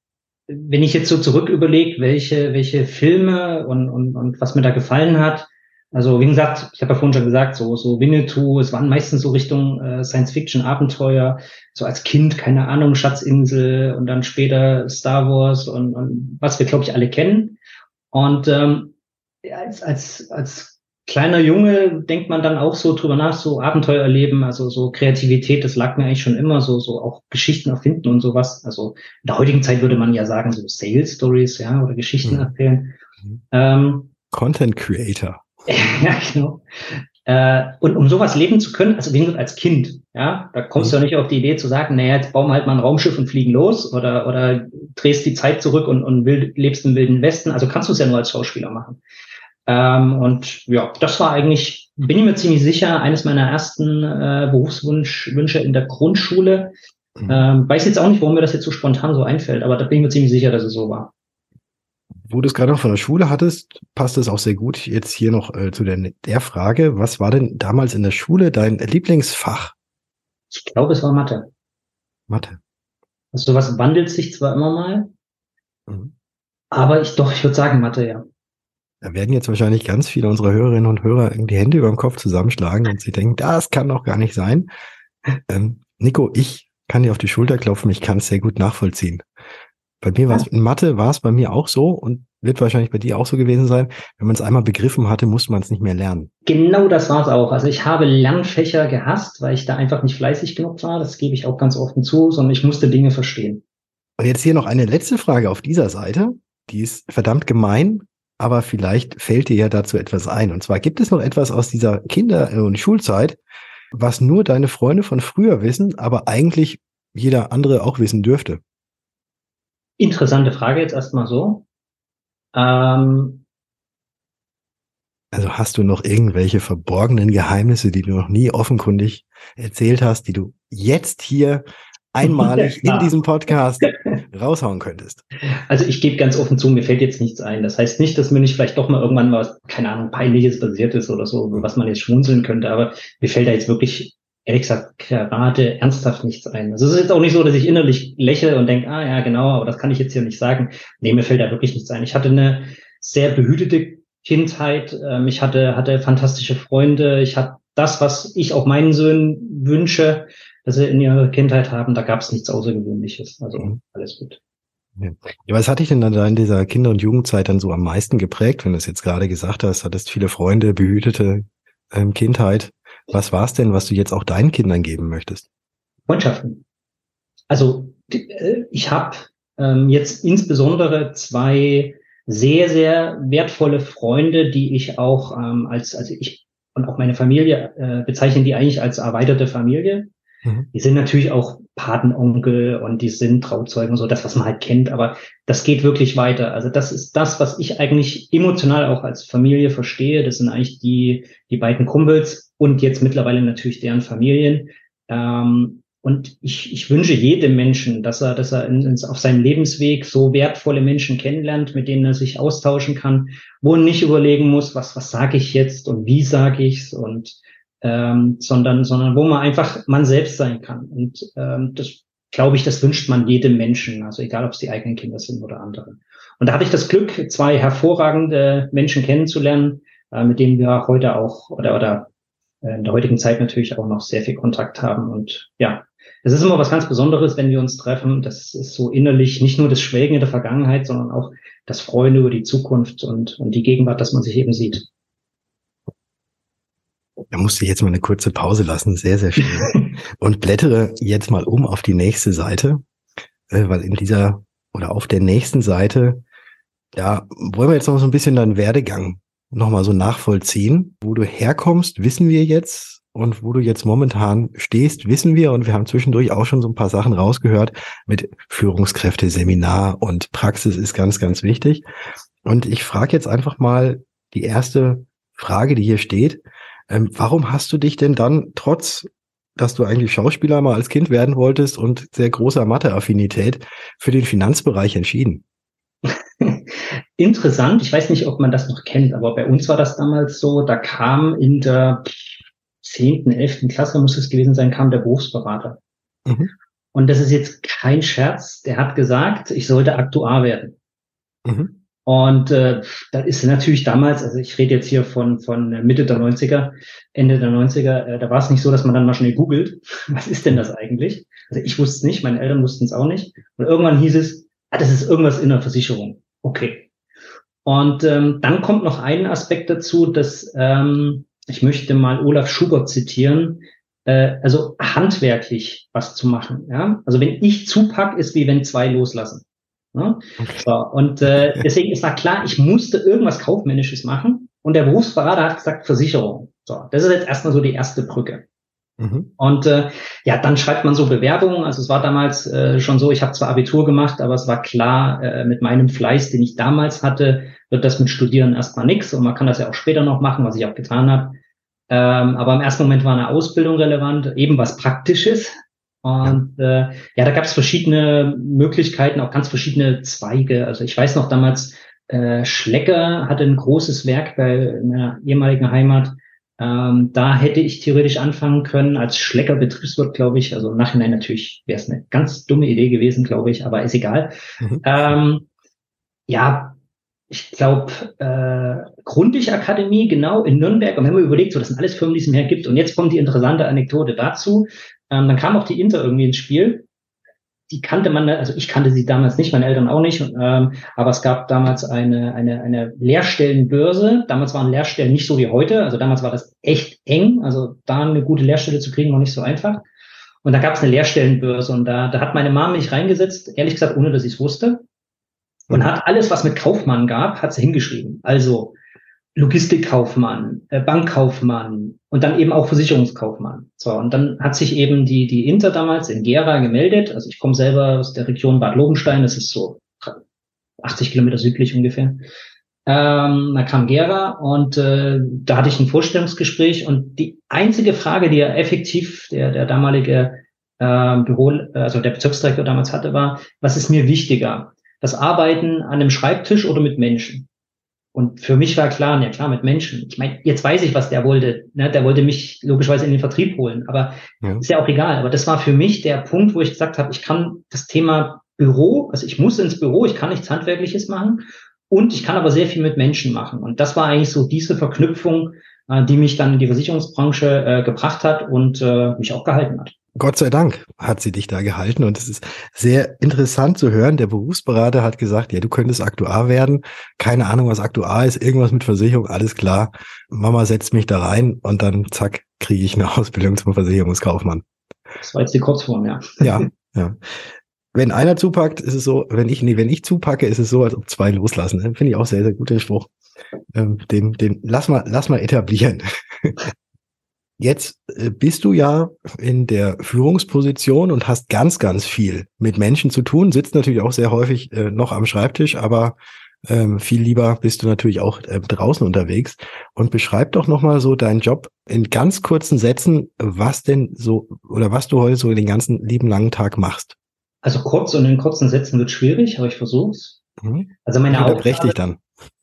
wenn ich jetzt so zurück überlege, welche, welche Filme und, und, und was mir da gefallen hat, also wie gesagt, ich habe ja vorhin schon gesagt, so, so Winnetou, es waren meistens so Richtung äh, Science-Fiction-Abenteuer, so als Kind, keine Ahnung, Schatzinsel und dann später Star Wars und, und was wir, glaube ich, alle kennen. Und ähm, als, als, als kleiner Junge denkt man dann auch so drüber nach, so Abenteuer erleben, also so Kreativität, das lag mir eigentlich schon immer so, so auch Geschichten erfinden und sowas. Also in der heutigen Zeit würde man ja sagen, so Sales Stories, ja, oder Geschichten mhm. erzählen. Mhm. Ähm, Content Creator. [laughs] ja, genau. Äh, und um sowas leben zu können, also wie gesagt, als Kind, ja, da kommst du ja nicht auf die Idee zu sagen, naja, jetzt bauen wir halt mal ein Raumschiff und fliegen los oder, oder drehst die Zeit zurück und, und wild, lebst im Wilden Westen. Also kannst du es ja nur als Schauspieler machen. Ähm, und ja, das war eigentlich, bin ich mir ziemlich sicher, eines meiner ersten äh, Berufswünsche in der Grundschule. Mhm. Ähm, weiß jetzt auch nicht, warum mir das jetzt so spontan so einfällt, aber da bin ich mir ziemlich sicher, dass es so war wo du es gerade noch von der Schule hattest, passt es auch sehr gut jetzt hier noch äh, zu der, der Frage, was war denn damals in der Schule dein Lieblingsfach? Ich glaube, es war Mathe. Mathe. Also sowas wandelt sich zwar immer mal, mhm. aber ich doch, ich würde sagen Mathe, ja. Da werden jetzt wahrscheinlich ganz viele unserer Hörerinnen und Hörer die Hände über dem Kopf zusammenschlagen und sie denken, das kann doch gar nicht sein. Ähm, Nico, ich kann dir auf die Schulter klopfen, ich kann es sehr gut nachvollziehen. Bei mir war es, in Mathe war es bei mir auch so und wird wahrscheinlich bei dir auch so gewesen sein. Wenn man es einmal begriffen hatte, musste man es nicht mehr lernen. Genau das war es auch. Also ich habe Lernfächer gehasst, weil ich da einfach nicht fleißig genug war. Das gebe ich auch ganz offen zu, sondern ich musste Dinge verstehen. Und jetzt hier noch eine letzte Frage auf dieser Seite. Die ist verdammt gemein, aber vielleicht fällt dir ja dazu etwas ein. Und zwar gibt es noch etwas aus dieser Kinder- und Schulzeit, was nur deine Freunde von früher wissen, aber eigentlich jeder andere auch wissen dürfte. Interessante Frage jetzt erstmal so. Ähm, also hast du noch irgendwelche verborgenen Geheimnisse, die du noch nie offenkundig erzählt hast, die du jetzt hier einmalig ja. [laughs] in diesem Podcast [laughs] raushauen könntest? Also ich gebe ganz offen zu, mir fällt jetzt nichts ein. Das heißt nicht, dass mir nicht vielleicht doch mal irgendwann was, keine Ahnung, peinliches passiert ist oder so, was man jetzt schmunzeln könnte, aber mir fällt da jetzt wirklich ehrlich gesagt gerade ernsthaft nichts ein. Also es ist jetzt auch nicht so, dass ich innerlich lächle und denke, ah ja, genau, aber das kann ich jetzt hier nicht sagen. Nee, mir fällt da wirklich nichts ein. Ich hatte eine sehr behütete Kindheit. Ähm, ich hatte, hatte fantastische Freunde. Ich hatte das, was ich auch meinen Söhnen wünsche, dass sie in ihrer Kindheit haben. Da gab es nichts Außergewöhnliches. Also mhm. alles gut. Ja. Was hat dich denn dann in dieser Kinder- und Jugendzeit dann so am meisten geprägt, wenn du es jetzt gerade gesagt hast, hattest viele Freunde, behütete ähm, Kindheit. Was war es denn, was du jetzt auch deinen Kindern geben möchtest? Freundschaften. Also äh, ich habe ähm, jetzt insbesondere zwei sehr, sehr wertvolle Freunde, die ich auch ähm, als, also ich und auch meine Familie äh, bezeichnen die eigentlich als erweiterte Familie. Mhm. Die sind natürlich auch Patenonkel und die sind Trauzeugen, so das, was man halt kennt, aber das geht wirklich weiter. Also das ist das, was ich eigentlich emotional auch als Familie verstehe. Das sind eigentlich die, die beiden Kumpels und jetzt mittlerweile natürlich deren Familien. Ähm, und ich, ich wünsche jedem Menschen, dass er, dass er in, in, auf seinem Lebensweg so wertvolle Menschen kennenlernt, mit denen er sich austauschen kann, wo er nicht überlegen muss, was, was sage ich jetzt und wie sage ich's und ähm, sondern, sondern wo man einfach man selbst sein kann. Und ähm, das glaube ich, das wünscht man jedem Menschen, also egal ob es die eigenen Kinder sind oder andere. Und da hatte ich das Glück, zwei hervorragende Menschen kennenzulernen, äh, mit denen wir heute auch oder, oder in der heutigen Zeit natürlich auch noch sehr viel Kontakt haben. Und ja, es ist immer was ganz Besonderes, wenn wir uns treffen. Das ist so innerlich nicht nur das Schwelgen in der Vergangenheit, sondern auch das Freuen über die Zukunft und, und die Gegenwart, dass man sich eben sieht. Da musste ich jetzt mal eine kurze Pause lassen, sehr, sehr schön. [laughs] Und blättere jetzt mal um auf die nächste Seite, äh, weil in dieser oder auf der nächsten Seite, da wollen wir jetzt noch so ein bisschen deinen Werdegang nochmal so nachvollziehen. Wo du herkommst, wissen wir jetzt. Und wo du jetzt momentan stehst, wissen wir. Und wir haben zwischendurch auch schon so ein paar Sachen rausgehört mit Führungskräfte, Seminar und Praxis ist ganz, ganz wichtig. Und ich frage jetzt einfach mal die erste Frage, die hier steht. Ähm, warum hast du dich denn dann, trotz dass du eigentlich Schauspieler mal als Kind werden wolltest und sehr großer Mathe-Affinität, für den Finanzbereich entschieden? Interessant. Ich weiß nicht, ob man das noch kennt, aber bei uns war das damals so, da kam in der zehnten, elften Klasse, muss es gewesen sein, kam der Berufsberater. Mhm. Und das ist jetzt kein Scherz. Der hat gesagt, ich sollte Aktuar werden. Mhm. Und äh, da ist natürlich damals, also ich rede jetzt hier von, von Mitte der 90er, Ende der 90er, äh, da war es nicht so, dass man dann mal schnell googelt, [laughs] was ist denn das eigentlich? Also ich wusste es nicht, meine Eltern wussten es auch nicht. Und irgendwann hieß es, ah, das ist irgendwas in der Versicherung. Okay. Und ähm, dann kommt noch ein Aspekt dazu, dass ähm, ich möchte mal Olaf Schubert zitieren, äh, also handwerklich was zu machen. Ja? Also wenn ich zupack, ist wie wenn zwei loslassen. Ne? Okay. So, und äh, [laughs] deswegen ist da klar, ich musste irgendwas Kaufmännisches machen. Und der Berufsberater hat gesagt, Versicherung. So, das ist jetzt erstmal so die erste Brücke. Mhm. Und äh, ja, dann schreibt man so Bewerbungen. Also es war damals äh, schon so, ich habe zwar Abitur gemacht, aber es war klar, äh, mit meinem Fleiß, den ich damals hatte, wird das mit Studieren erstmal nichts. Und man kann das ja auch später noch machen, was ich auch getan habe. Ähm, aber im ersten Moment war eine Ausbildung relevant, eben was Praktisches. Und äh, ja, da gab es verschiedene Möglichkeiten, auch ganz verschiedene Zweige. Also ich weiß noch damals, äh, Schlecker hatte ein großes Werk bei meiner ehemaligen Heimat. Ähm, da hätte ich theoretisch anfangen können als Schlecker Betriebswirt, glaube ich. Also im Nachhinein natürlich wäre es eine ganz dumme Idee gewesen, glaube ich, aber ist egal. Mhm. Ähm, ja, ich glaube, äh, Grundig-Akademie, genau, in Nürnberg. Und wenn man überlegt, so, das sind alles Firmen, die es mehr gibt. Und jetzt kommt die interessante Anekdote dazu. Ähm, dann kam auch die Inter irgendwie ins Spiel. Die kannte man, also ich kannte sie damals nicht, meine Eltern auch nicht, ähm, aber es gab damals eine, eine, eine Lehrstellenbörse. Damals waren Lehrstellen nicht so wie heute, also damals war das echt eng, also da eine gute Lehrstelle zu kriegen, war nicht so einfach. Und da gab es eine Lehrstellenbörse und da, da hat meine Mama mich reingesetzt, ehrlich gesagt, ohne dass ich es wusste. Und hat alles, was mit Kaufmann gab, hat sie hingeschrieben. Also Logistikkaufmann, äh, Bankkaufmann und dann eben auch Versicherungskaufmann. So, und dann hat sich eben die, die Inter damals in Gera gemeldet. Also ich komme selber aus der Region Bad Lobenstein, das ist so 80 Kilometer südlich ungefähr. Ähm, da kam Gera und äh, da hatte ich ein Vorstellungsgespräch und die einzige Frage, die er effektiv, der, der damalige äh, Büro, also der Bezirksdirektor damals hatte, war, was ist mir wichtiger? Das Arbeiten an einem Schreibtisch oder mit Menschen? Und für mich war klar, ja klar, mit Menschen. Ich meine, jetzt weiß ich, was der wollte. Ne? Der wollte mich logischerweise in den Vertrieb holen, aber ja. ist ja auch egal. Aber das war für mich der Punkt, wo ich gesagt habe, ich kann das Thema Büro, also ich muss ins Büro, ich kann nichts Handwerkliches machen und ich kann aber sehr viel mit Menschen machen. Und das war eigentlich so diese Verknüpfung, äh, die mich dann in die Versicherungsbranche äh, gebracht hat und äh, mich auch gehalten hat. Gott sei Dank hat sie dich da gehalten und es ist sehr interessant zu hören. Der Berufsberater hat gesagt, ja, du könntest Aktuar werden. Keine Ahnung, was Aktuar ist. Irgendwas mit Versicherung, alles klar. Mama setzt mich da rein und dann zack, kriege ich eine [laughs] Ausbildung zum Versicherungskaufmann. Das war jetzt die Kurzform, ja. Ja, ja. Wenn einer zupackt, ist es so, wenn ich, nee, wenn ich zupacke, ist es so, als ob zwei loslassen. Finde ich auch sehr, sehr guter Spruch. Ähm, den, den lass mal, lass mal etablieren. Jetzt äh, bist du ja in der Führungsposition und hast ganz, ganz viel mit Menschen zu tun, sitzt natürlich auch sehr häufig äh, noch am Schreibtisch, aber ähm, viel lieber bist du natürlich auch äh, draußen unterwegs. Und beschreib doch nochmal so deinen Job in ganz kurzen Sätzen, was denn so oder was du heute so den ganzen lieben langen Tag machst. Also kurz und in kurzen Sätzen wird schwierig, aber ich versuch's. Mhm. Also meine Aufgabe, dich dann.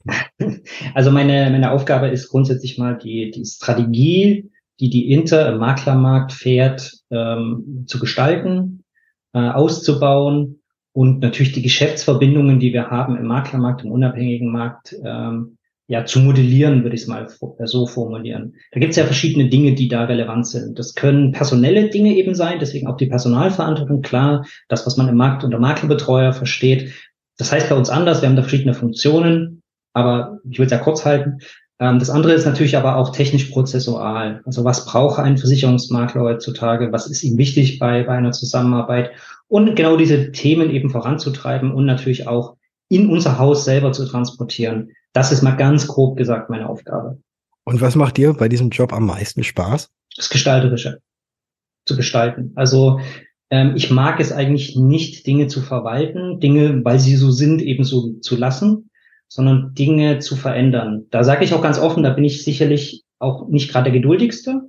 [laughs] Also meine, meine Aufgabe ist grundsätzlich mal die, die Strategie die die Inter im Maklermarkt fährt, ähm, zu gestalten, äh, auszubauen und natürlich die Geschäftsverbindungen, die wir haben im Maklermarkt, im unabhängigen Markt, ähm, ja, zu modellieren, würde ich es mal äh, so formulieren. Da gibt es ja verschiedene Dinge, die da relevant sind. Das können personelle Dinge eben sein, deswegen auch die Personalverantwortung, klar, das, was man im Markt unter Maklerbetreuer versteht. Das heißt bei uns anders, wir haben da verschiedene Funktionen, aber ich will es ja kurz halten. Ähm, das andere ist natürlich aber auch technisch-prozessual. Also was braucht ein Versicherungsmakler heutzutage? Was ist ihm wichtig bei, bei einer Zusammenarbeit? Und genau diese Themen eben voranzutreiben und natürlich auch in unser Haus selber zu transportieren. Das ist mal ganz grob gesagt meine Aufgabe. Und was macht dir bei diesem Job am meisten Spaß? Das Gestalterische zu gestalten. Also ähm, ich mag es eigentlich nicht, Dinge zu verwalten, Dinge, weil sie so sind, eben so zu lassen, sondern Dinge zu verändern. Da sage ich auch ganz offen, da bin ich sicherlich auch nicht gerade der geduldigste.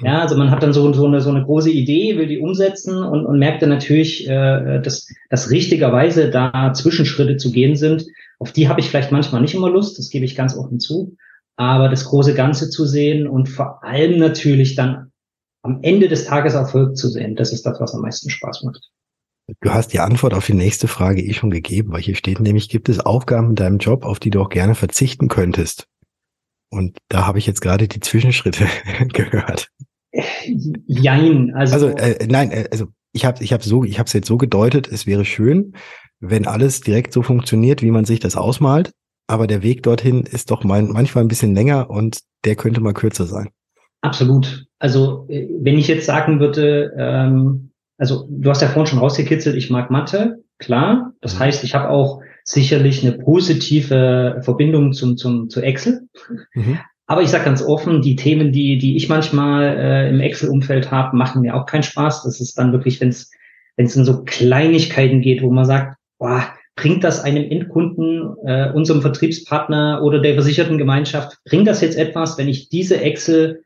Ja, also man hat dann so, so, eine, so eine große Idee, will die umsetzen und, und merkt dann natürlich, äh, dass, dass richtigerweise da Zwischenschritte zu gehen sind. Auf die habe ich vielleicht manchmal nicht immer Lust, das gebe ich ganz offen zu. Aber das große Ganze zu sehen und vor allem natürlich dann am Ende des Tages Erfolg zu sehen, das ist das, was am meisten Spaß macht. Du hast die Antwort auf die nächste Frage eh schon gegeben, weil hier steht nämlich, gibt es Aufgaben in deinem Job, auf die du auch gerne verzichten könntest? Und da habe ich jetzt gerade die Zwischenschritte [laughs] gehört. Jein, also, also äh, nein, äh, also ich habe ich habe so ich habe es jetzt so gedeutet, es wäre schön, wenn alles direkt so funktioniert, wie man sich das ausmalt, aber der Weg dorthin ist doch mein, manchmal ein bisschen länger und der könnte mal kürzer sein. Absolut. Also äh, wenn ich jetzt sagen würde, ähm, also du hast ja vorhin schon rausgekitzelt, ich mag Mathe, klar. Das mhm. heißt, ich habe auch sicherlich eine positive Verbindung zum, zum, zu Excel. Mhm. Aber ich sage ganz offen, die Themen, die, die ich manchmal äh, im Excel-Umfeld habe, machen mir auch keinen Spaß. Das ist dann wirklich, wenn es wenn es in so Kleinigkeiten geht, wo man sagt, boah, bringt das einem Endkunden, äh, unserem Vertriebspartner oder der versicherten Gemeinschaft, bringt das jetzt etwas, wenn ich diese Excel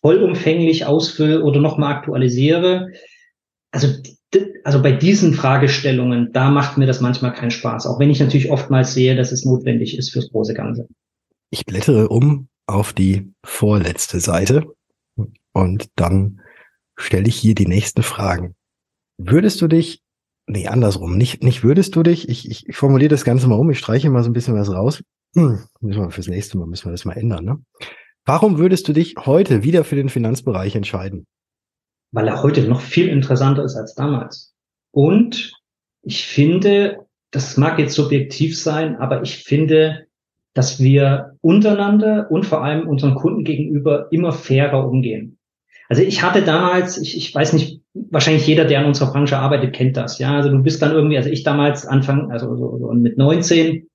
vollumfänglich ausfülle oder nochmal aktualisiere? Also, also bei diesen Fragestellungen, da macht mir das manchmal keinen Spaß, auch wenn ich natürlich oftmals sehe, dass es notwendig ist fürs große Ganze. Ich blättere um auf die vorletzte Seite und dann stelle ich hier die nächsten Fragen. Würdest du dich, nee, andersrum, nicht, nicht würdest du dich, ich, ich formuliere das Ganze mal um, ich streiche mal so ein bisschen was raus. Hm, [clears throat] müssen wir fürs nächste Mal, müssen wir das mal ändern, ne? Warum würdest du dich heute wieder für den Finanzbereich entscheiden? Weil er heute noch viel interessanter ist als damals. Und ich finde, das mag jetzt subjektiv sein, aber ich finde, dass wir untereinander und vor allem unseren Kunden gegenüber immer fairer umgehen. Also ich hatte damals, ich, ich weiß nicht, wahrscheinlich jeder, der in unserer Branche arbeitet, kennt das. Ja, also du bist dann irgendwie, also ich damals Anfang, also so, so mit 19,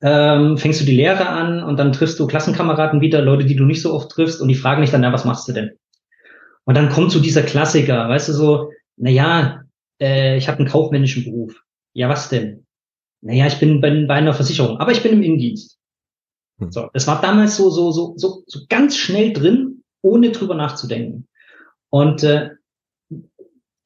ähm, fängst du die Lehre an und dann triffst du Klassenkameraden wieder, Leute, die du nicht so oft triffst und die fragen dich dann, ja, was machst du denn? Und dann kommt so dieser Klassiker, weißt du, so, na ja, äh, ich habe einen kaufmännischen Beruf. Ja, was denn? Naja, ich bin bei, bei einer Versicherung, aber ich bin im Innendienst. Hm. So, das war damals so, so, so, so, so ganz schnell drin, ohne drüber nachzudenken. Und äh,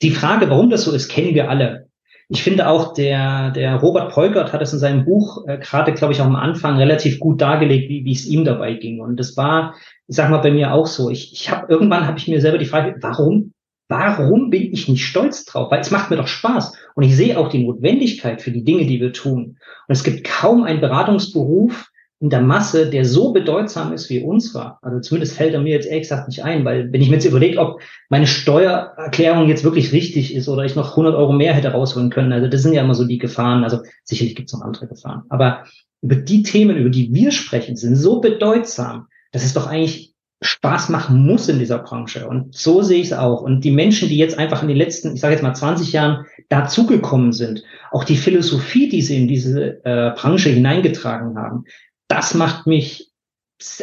die Frage, warum das so ist, kennen wir alle. Ich finde auch, der, der Robert Peukert hat es in seinem Buch äh, gerade, glaube ich, auch am Anfang relativ gut dargelegt, wie, wie es ihm dabei ging. Und das war ich sag mal bei mir auch so. Ich, ich habe irgendwann habe ich mir selber die Frage, warum, warum bin ich nicht stolz drauf? Weil es macht mir doch Spaß und ich sehe auch die Notwendigkeit für die Dinge, die wir tun. Und es gibt kaum einen Beratungsberuf, in der Masse, der so bedeutsam ist wie unserer. Also zumindest fällt er mir jetzt ehrlich gesagt nicht ein, weil wenn ich mir jetzt überlege, ob meine Steuererklärung jetzt wirklich richtig ist oder ich noch 100 Euro mehr hätte rausholen können, also das sind ja immer so die Gefahren. Also sicherlich gibt es noch andere Gefahren. Aber über die Themen, über die wir sprechen, sind so bedeutsam, dass es doch eigentlich Spaß machen muss in dieser Branche. Und so sehe ich es auch. Und die Menschen, die jetzt einfach in den letzten, ich sage jetzt mal 20 Jahren dazugekommen sind, auch die Philosophie, die sie in diese äh, Branche hineingetragen haben, das macht mich,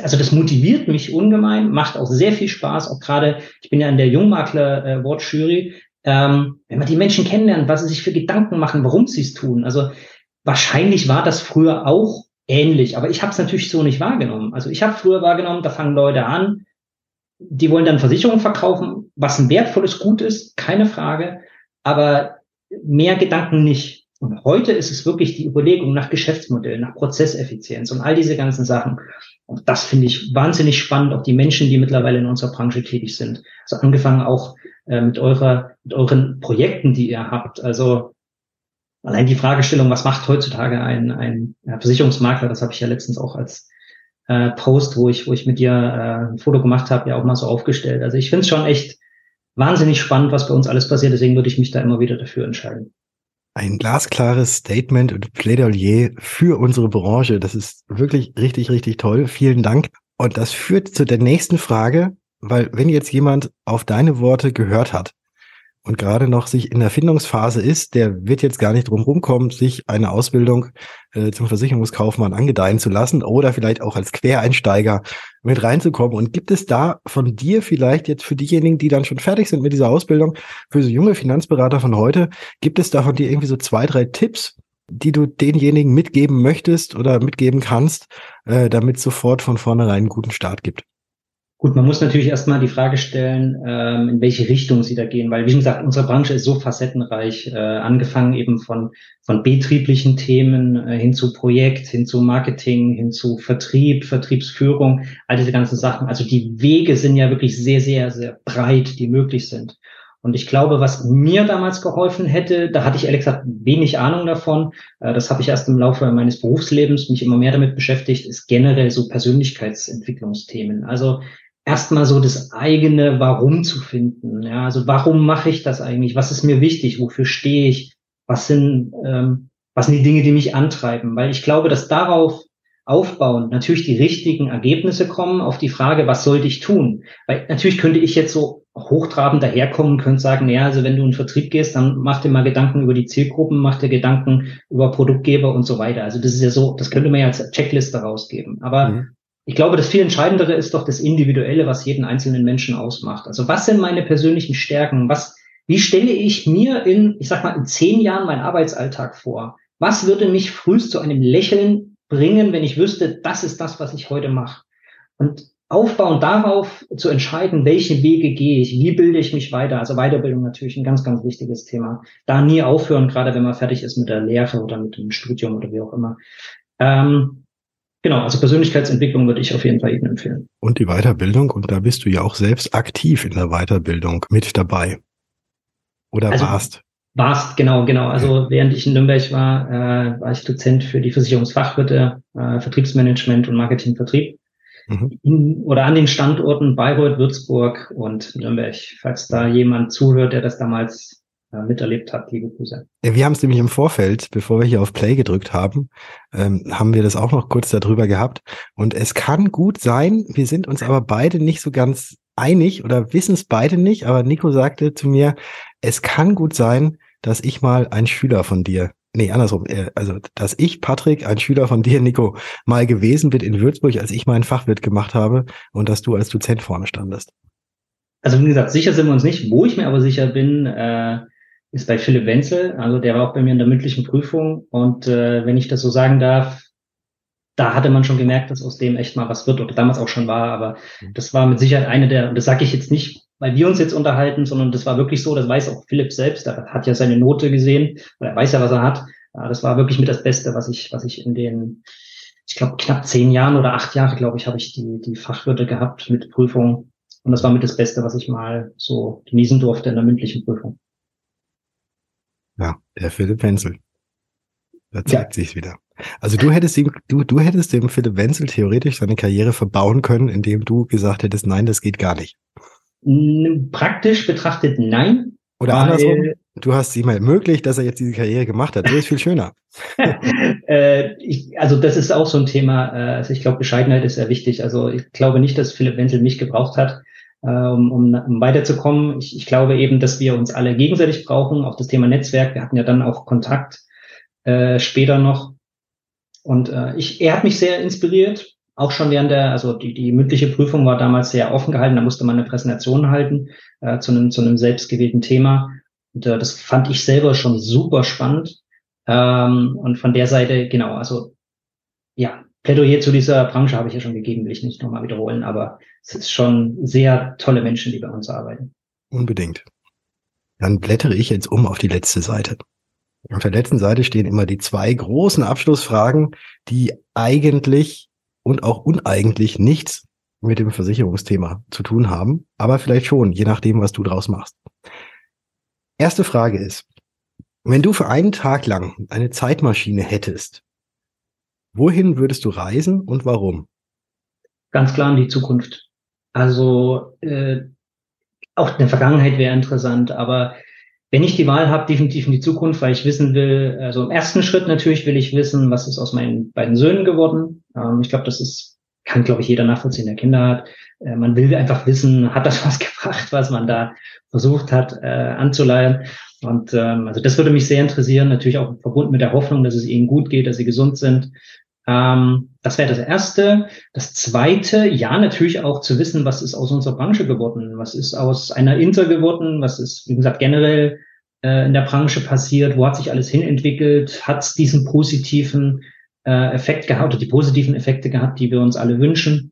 also das motiviert mich ungemein, macht auch sehr viel Spaß, auch gerade, ich bin ja in der Jungmakler äh, Wortjury, ähm, wenn man die Menschen kennenlernt, was sie sich für Gedanken machen, warum sie es tun. Also wahrscheinlich war das früher auch ähnlich, aber ich habe es natürlich so nicht wahrgenommen. Also ich habe früher wahrgenommen, da fangen Leute an, die wollen dann Versicherungen verkaufen, was ein wertvolles Gut ist, keine Frage, aber mehr Gedanken nicht. Und heute ist es wirklich die Überlegung nach Geschäftsmodell, nach Prozesseffizienz und all diese ganzen Sachen. Und das finde ich wahnsinnig spannend, auch die Menschen, die mittlerweile in unserer Branche tätig sind. Also angefangen auch äh, mit eurer, mit euren Projekten, die ihr habt. Also allein die Fragestellung, was macht heutzutage ein, ein Versicherungsmakler, das habe ich ja letztens auch als äh, Post, wo ich, wo ich mit dir äh, ein Foto gemacht habe, ja auch mal so aufgestellt. Also ich finde es schon echt wahnsinnig spannend, was bei uns alles passiert. Deswegen würde ich mich da immer wieder dafür entscheiden ein glasklares Statement und Plädoyer für unsere Branche. Das ist wirklich richtig, richtig toll. Vielen Dank. Und das führt zu der nächsten Frage, weil wenn jetzt jemand auf deine Worte gehört hat und gerade noch sich in der Findungsphase ist, der wird jetzt gar nicht drum rumkommen, sich eine Ausbildung äh, zum Versicherungskaufmann angedeihen zu lassen oder vielleicht auch als Quereinsteiger mit reinzukommen. Und gibt es da von dir vielleicht jetzt für diejenigen, die dann schon fertig sind mit dieser Ausbildung, für so junge Finanzberater von heute, gibt es da von dir irgendwie so zwei, drei Tipps, die du denjenigen mitgeben möchtest oder mitgeben kannst, äh, damit sofort von vornherein einen guten Start gibt? Gut, man muss natürlich erstmal die Frage stellen, ähm, in welche Richtung sie da gehen, weil wie gesagt, unsere Branche ist so facettenreich, äh, angefangen eben von, von betrieblichen Themen äh, hin zu Projekt, hin zu Marketing, hin zu Vertrieb, Vertriebsführung, all diese ganzen Sachen. Also die Wege sind ja wirklich sehr, sehr, sehr breit, die möglich sind. Und ich glaube, was mir damals geholfen hätte, da hatte ich ehrlich gesagt wenig Ahnung davon. Äh, das habe ich erst im Laufe meines Berufslebens mich immer mehr damit beschäftigt, ist generell so Persönlichkeitsentwicklungsthemen. Also erstmal so das eigene Warum zu finden. Ja, also warum mache ich das eigentlich? Was ist mir wichtig? Wofür stehe ich? Was sind, ähm, was sind die Dinge, die mich antreiben? Weil ich glaube, dass darauf aufbauen natürlich die richtigen Ergebnisse kommen auf die Frage, was sollte ich tun? Weil natürlich könnte ich jetzt so hochtrabend daherkommen, könnte sagen, ja, also wenn du in den Vertrieb gehst, dann mach dir mal Gedanken über die Zielgruppen, mach dir Gedanken über Produktgeber und so weiter. Also das ist ja so, das könnte man ja als Checkliste rausgeben. Aber mhm. Ich glaube, das viel Entscheidendere ist doch das Individuelle, was jeden einzelnen Menschen ausmacht. Also was sind meine persönlichen Stärken? Was, wie stelle ich mir in, ich sag mal, in zehn Jahren meinen Arbeitsalltag vor? Was würde mich frühest zu einem Lächeln bringen, wenn ich wüsste, das ist das, was ich heute mache? Und aufbauen darauf zu entscheiden, welche Wege gehe ich, wie bilde ich mich weiter. Also Weiterbildung natürlich ein ganz, ganz wichtiges Thema. Da nie aufhören, gerade wenn man fertig ist mit der Lehre oder mit dem Studium oder wie auch immer. Ähm, Genau, also Persönlichkeitsentwicklung würde ich auf jeden Fall Ihnen empfehlen. Und die Weiterbildung, und da bist du ja auch selbst aktiv in der Weiterbildung mit dabei. Oder also, warst? Warst, genau, genau. Also während ich in Nürnberg war, äh, war ich Dozent für die Versicherungsfachwirte, äh, Vertriebsmanagement und Marketingvertrieb. Mhm. In, oder an den Standorten Bayreuth, Würzburg und Nürnberg. Falls da jemand zuhört, der das damals miterlebt hat, liebe Grüße. Wir haben es nämlich im Vorfeld, bevor wir hier auf Play gedrückt haben, ähm, haben wir das auch noch kurz darüber gehabt. Und es kann gut sein, wir sind uns aber beide nicht so ganz einig oder wissen es beide nicht, aber Nico sagte zu mir, es kann gut sein, dass ich mal ein Schüler von dir Nee, andersrum. Äh, also, dass ich, Patrick, ein Schüler von dir, Nico, mal gewesen bin in Würzburg, als ich meinen Fachwirt gemacht habe und dass du als Dozent vorne standest. Also, wie gesagt, sicher sind wir uns nicht. Wo ich mir aber sicher bin, äh, ist bei Philipp Wenzel. Also der war auch bei mir in der mündlichen Prüfung. Und äh, wenn ich das so sagen darf, da hatte man schon gemerkt, dass aus dem echt mal was wird oder damals auch schon war. Aber mhm. das war mit Sicherheit eine der, und das sage ich jetzt nicht, weil wir uns jetzt unterhalten, sondern das war wirklich so, das weiß auch Philipp selbst, der hat ja seine Note gesehen, er weiß ja, was er hat. Das war wirklich mit das Beste, was ich, was ich in den, ich glaube, knapp zehn Jahren oder acht Jahre, glaube ich, habe ich die, die Fachwürde gehabt mit Prüfung. Und das war mit das Beste, was ich mal so genießen durfte in der mündlichen Prüfung. Ja, der Philipp Wenzel. Da zeigt ja. sich's wieder. Also du hättest ihm, du, du hättest dem Philipp Wenzel theoretisch seine Karriere verbauen können, indem du gesagt hättest, nein, das geht gar nicht. Praktisch betrachtet nein. Oder andersrum, du hast ihm ermöglicht, dass er jetzt diese Karriere gemacht hat. Das ist viel schöner. [laughs] äh, ich, also das ist auch so ein Thema. Äh, also ich glaube, Bescheidenheit ist sehr wichtig. Also ich glaube nicht, dass Philipp Wenzel mich gebraucht hat, um, um, um weiterzukommen. Ich, ich glaube eben, dass wir uns alle gegenseitig brauchen. Auch das Thema Netzwerk. Wir hatten ja dann auch Kontakt äh, später noch. Und äh, ich, er hat mich sehr inspiriert. Auch schon während der, also die, die mündliche Prüfung war damals sehr offen gehalten. Da musste man eine Präsentation halten äh, zu einem zu einem selbstgewählten Thema. Und äh, das fand ich selber schon super spannend. Ähm, und von der Seite, genau, also ja, Plädoyer zu dieser Branche habe ich ja schon gegeben, will ich nicht nochmal wiederholen, aber es ist schon sehr tolle Menschen, die bei uns arbeiten. Unbedingt. Dann blättere ich jetzt um auf die letzte Seite. Auf der letzten Seite stehen immer die zwei großen Abschlussfragen, die eigentlich und auch uneigentlich nichts mit dem Versicherungsthema zu tun haben, aber vielleicht schon, je nachdem, was du draus machst. Erste Frage ist, wenn du für einen Tag lang eine Zeitmaschine hättest, wohin würdest du reisen und warum? Ganz klar in die Zukunft. Also äh, auch in der Vergangenheit wäre interessant, aber wenn ich die Wahl habe, definitiv in die Zukunft, weil ich wissen will, also im ersten Schritt natürlich will ich wissen, was ist aus meinen beiden Söhnen geworden. Ähm, ich glaube, das ist, kann, glaube ich, jeder nachvollziehen, der Kinder hat. Äh, man will einfach wissen, hat das [laughs] was gebracht, was man da versucht hat äh, anzuleihen. Und ähm, also das würde mich sehr interessieren, natürlich auch verbunden mit der Hoffnung, dass es ihnen gut geht, dass sie gesund sind. Ähm, das wäre das Erste. Das Zweite, ja, natürlich auch zu wissen, was ist aus unserer Branche geworden, was ist aus einer Inter geworden, was ist, wie gesagt, generell äh, in der Branche passiert, wo hat sich alles hinentwickelt, hat es diesen positiven äh, Effekt gehabt oder die positiven Effekte gehabt, die wir uns alle wünschen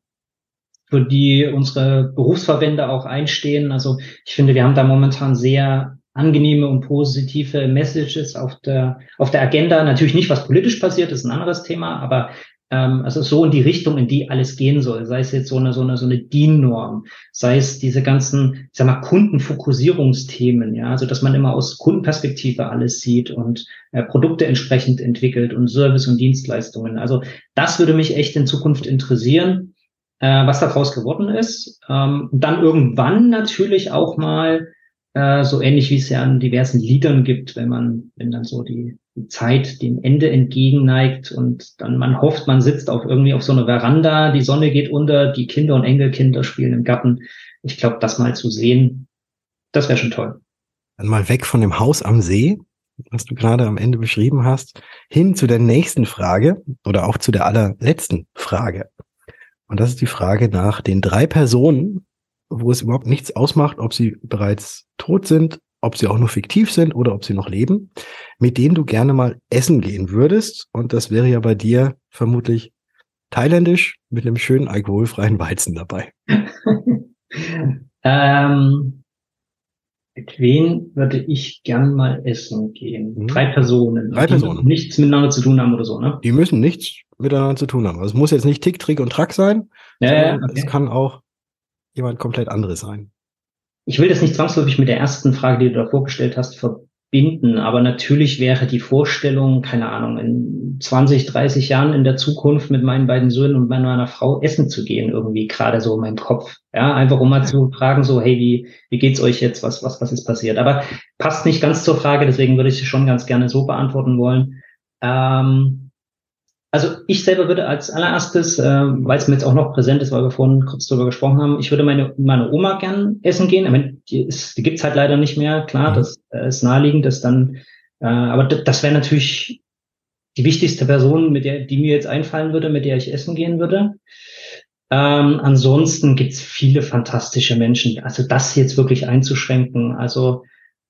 für die unsere Berufsverbände auch einstehen. Also ich finde, wir haben da momentan sehr angenehme und positive Messages auf der, auf der Agenda. Natürlich nicht, was politisch passiert, ist ein anderes Thema, aber ähm, also so in die Richtung, in die alles gehen soll. Sei es jetzt so eine, so eine, so eine DIN-Norm, sei es diese ganzen, ich sag mal, Kundenfokussierungsthemen, ja, also dass man immer aus Kundenperspektive alles sieht und äh, Produkte entsprechend entwickelt und Service und Dienstleistungen. Also das würde mich echt in Zukunft interessieren äh, was daraus geworden ist. Ähm, dann irgendwann natürlich auch mal äh, so ähnlich wie es ja an diversen Liedern gibt, wenn man, wenn dann so die, die Zeit dem Ende entgegenneigt und dann man hofft, man sitzt auf irgendwie auf so einer Veranda, die Sonne geht unter, die Kinder und Enkelkinder spielen im Garten. Ich glaube, das mal zu sehen, das wäre schon toll. Dann mal weg von dem Haus am See, was du gerade am Ende beschrieben hast, hin zu der nächsten Frage oder auch zu der allerletzten Frage. Und das ist die Frage nach den drei Personen, wo es überhaupt nichts ausmacht, ob sie bereits tot sind, ob sie auch nur fiktiv sind oder ob sie noch leben, mit denen du gerne mal essen gehen würdest. Und das wäre ja bei dir vermutlich thailändisch mit einem schönen alkoholfreien Weizen dabei. [laughs] ähm, mit wem würde ich gern mal essen gehen? Mhm. Drei Personen. Drei Personen. Nichts miteinander zu tun haben oder so, ne? Die müssen nichts miteinander zu tun haben. Also es muss jetzt nicht Tick, Trick und Track sein. Ja, ja, okay. Es kann auch jemand komplett anderes sein. Ich will das nicht zwangsläufig mit der ersten Frage, die du da vorgestellt hast, verbinden, aber natürlich wäre die Vorstellung, keine Ahnung, in 20, 30 Jahren in der Zukunft mit meinen beiden Söhnen und meiner Frau essen zu gehen, irgendwie gerade so in meinem Kopf. Ja, einfach um mal zu fragen, so, hey, wie, wie geht's euch jetzt? Was, was, was ist passiert? Aber passt nicht ganz zur Frage, deswegen würde ich sie schon ganz gerne so beantworten wollen. Ähm, also ich selber würde als allererstes, äh, weil es mir jetzt auch noch präsent ist, weil wir vorhin kurz darüber gesprochen haben, ich würde meine, meine Oma gern essen gehen. Ich meine, die, ist, die gibt's halt leider nicht mehr, klar, mhm. das äh, ist naheliegend, dass dann, äh, aber das wäre natürlich die wichtigste Person, mit der, die mir jetzt einfallen würde, mit der ich essen gehen würde. Ähm, ansonsten gibt's viele fantastische Menschen. Also das jetzt wirklich einzuschränken. Also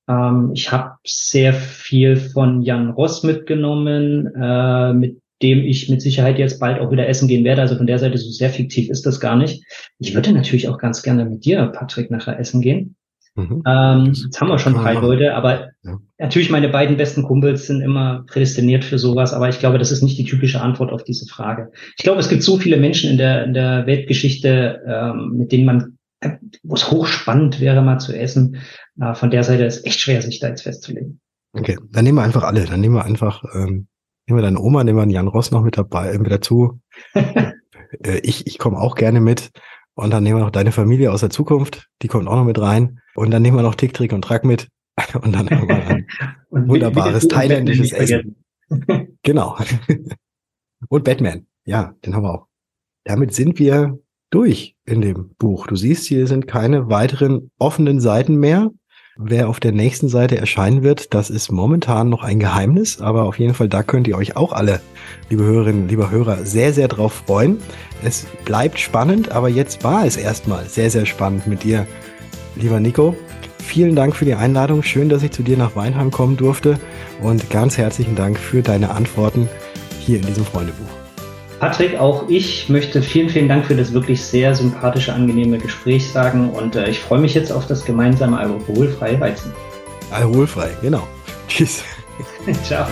ähm, ich habe sehr viel von Jan Ross mitgenommen, äh, mit dem ich mit Sicherheit jetzt bald auch wieder essen gehen werde. Also von der Seite so sehr fiktiv ist das gar nicht. Ich würde natürlich auch ganz gerne mit dir, Patrick, nachher essen gehen. Mhm. Ähm, jetzt haben wir schon drei Leute, aber ja. natürlich meine beiden besten Kumpels sind immer prädestiniert für sowas, aber ich glaube, das ist nicht die typische Antwort auf diese Frage. Ich glaube, es gibt so viele Menschen in der, in der Weltgeschichte, ähm, mit denen man, äh, wo es hochspannend wäre, mal zu essen. Äh, von der Seite ist echt schwer, sich da jetzt festzulegen. Okay, dann nehmen wir einfach alle. Dann nehmen wir einfach ähm, Nehmen wir deine Oma, nehmen wir einen Jan Ross noch mit dabei, äh, mit dazu. [laughs] äh, ich ich komme auch gerne mit. Und dann nehmen wir noch deine Familie aus der Zukunft, die kommt auch noch mit rein. Und dann nehmen wir noch Tick, Trick und Track mit. [laughs] Und dann haben wir ein [laughs] wunderbares thailändisches Essen. genau. und Batman. Ja, den haben wir auch. Damit sind wir durch in dem Buch. Du siehst, hier sind keine weiteren offenen Seiten mehr. Wer auf der nächsten Seite erscheinen wird, das ist momentan noch ein Geheimnis, aber auf jeden Fall da könnt ihr euch auch alle, liebe Hörerinnen, lieber Hörer, sehr, sehr drauf freuen. Es bleibt spannend, aber jetzt war es erstmal sehr, sehr spannend mit dir, lieber Nico. Vielen Dank für die Einladung. Schön, dass ich zu dir nach Weinheim kommen durfte und ganz herzlichen Dank für deine Antworten hier in diesem Freundebuch. Patrick, auch ich möchte vielen, vielen Dank für das wirklich sehr sympathische, angenehme Gespräch sagen und äh, ich freue mich jetzt auf das gemeinsame alkoholfreie Weizen. Alkoholfrei, genau. Tschüss. [laughs] Ciao.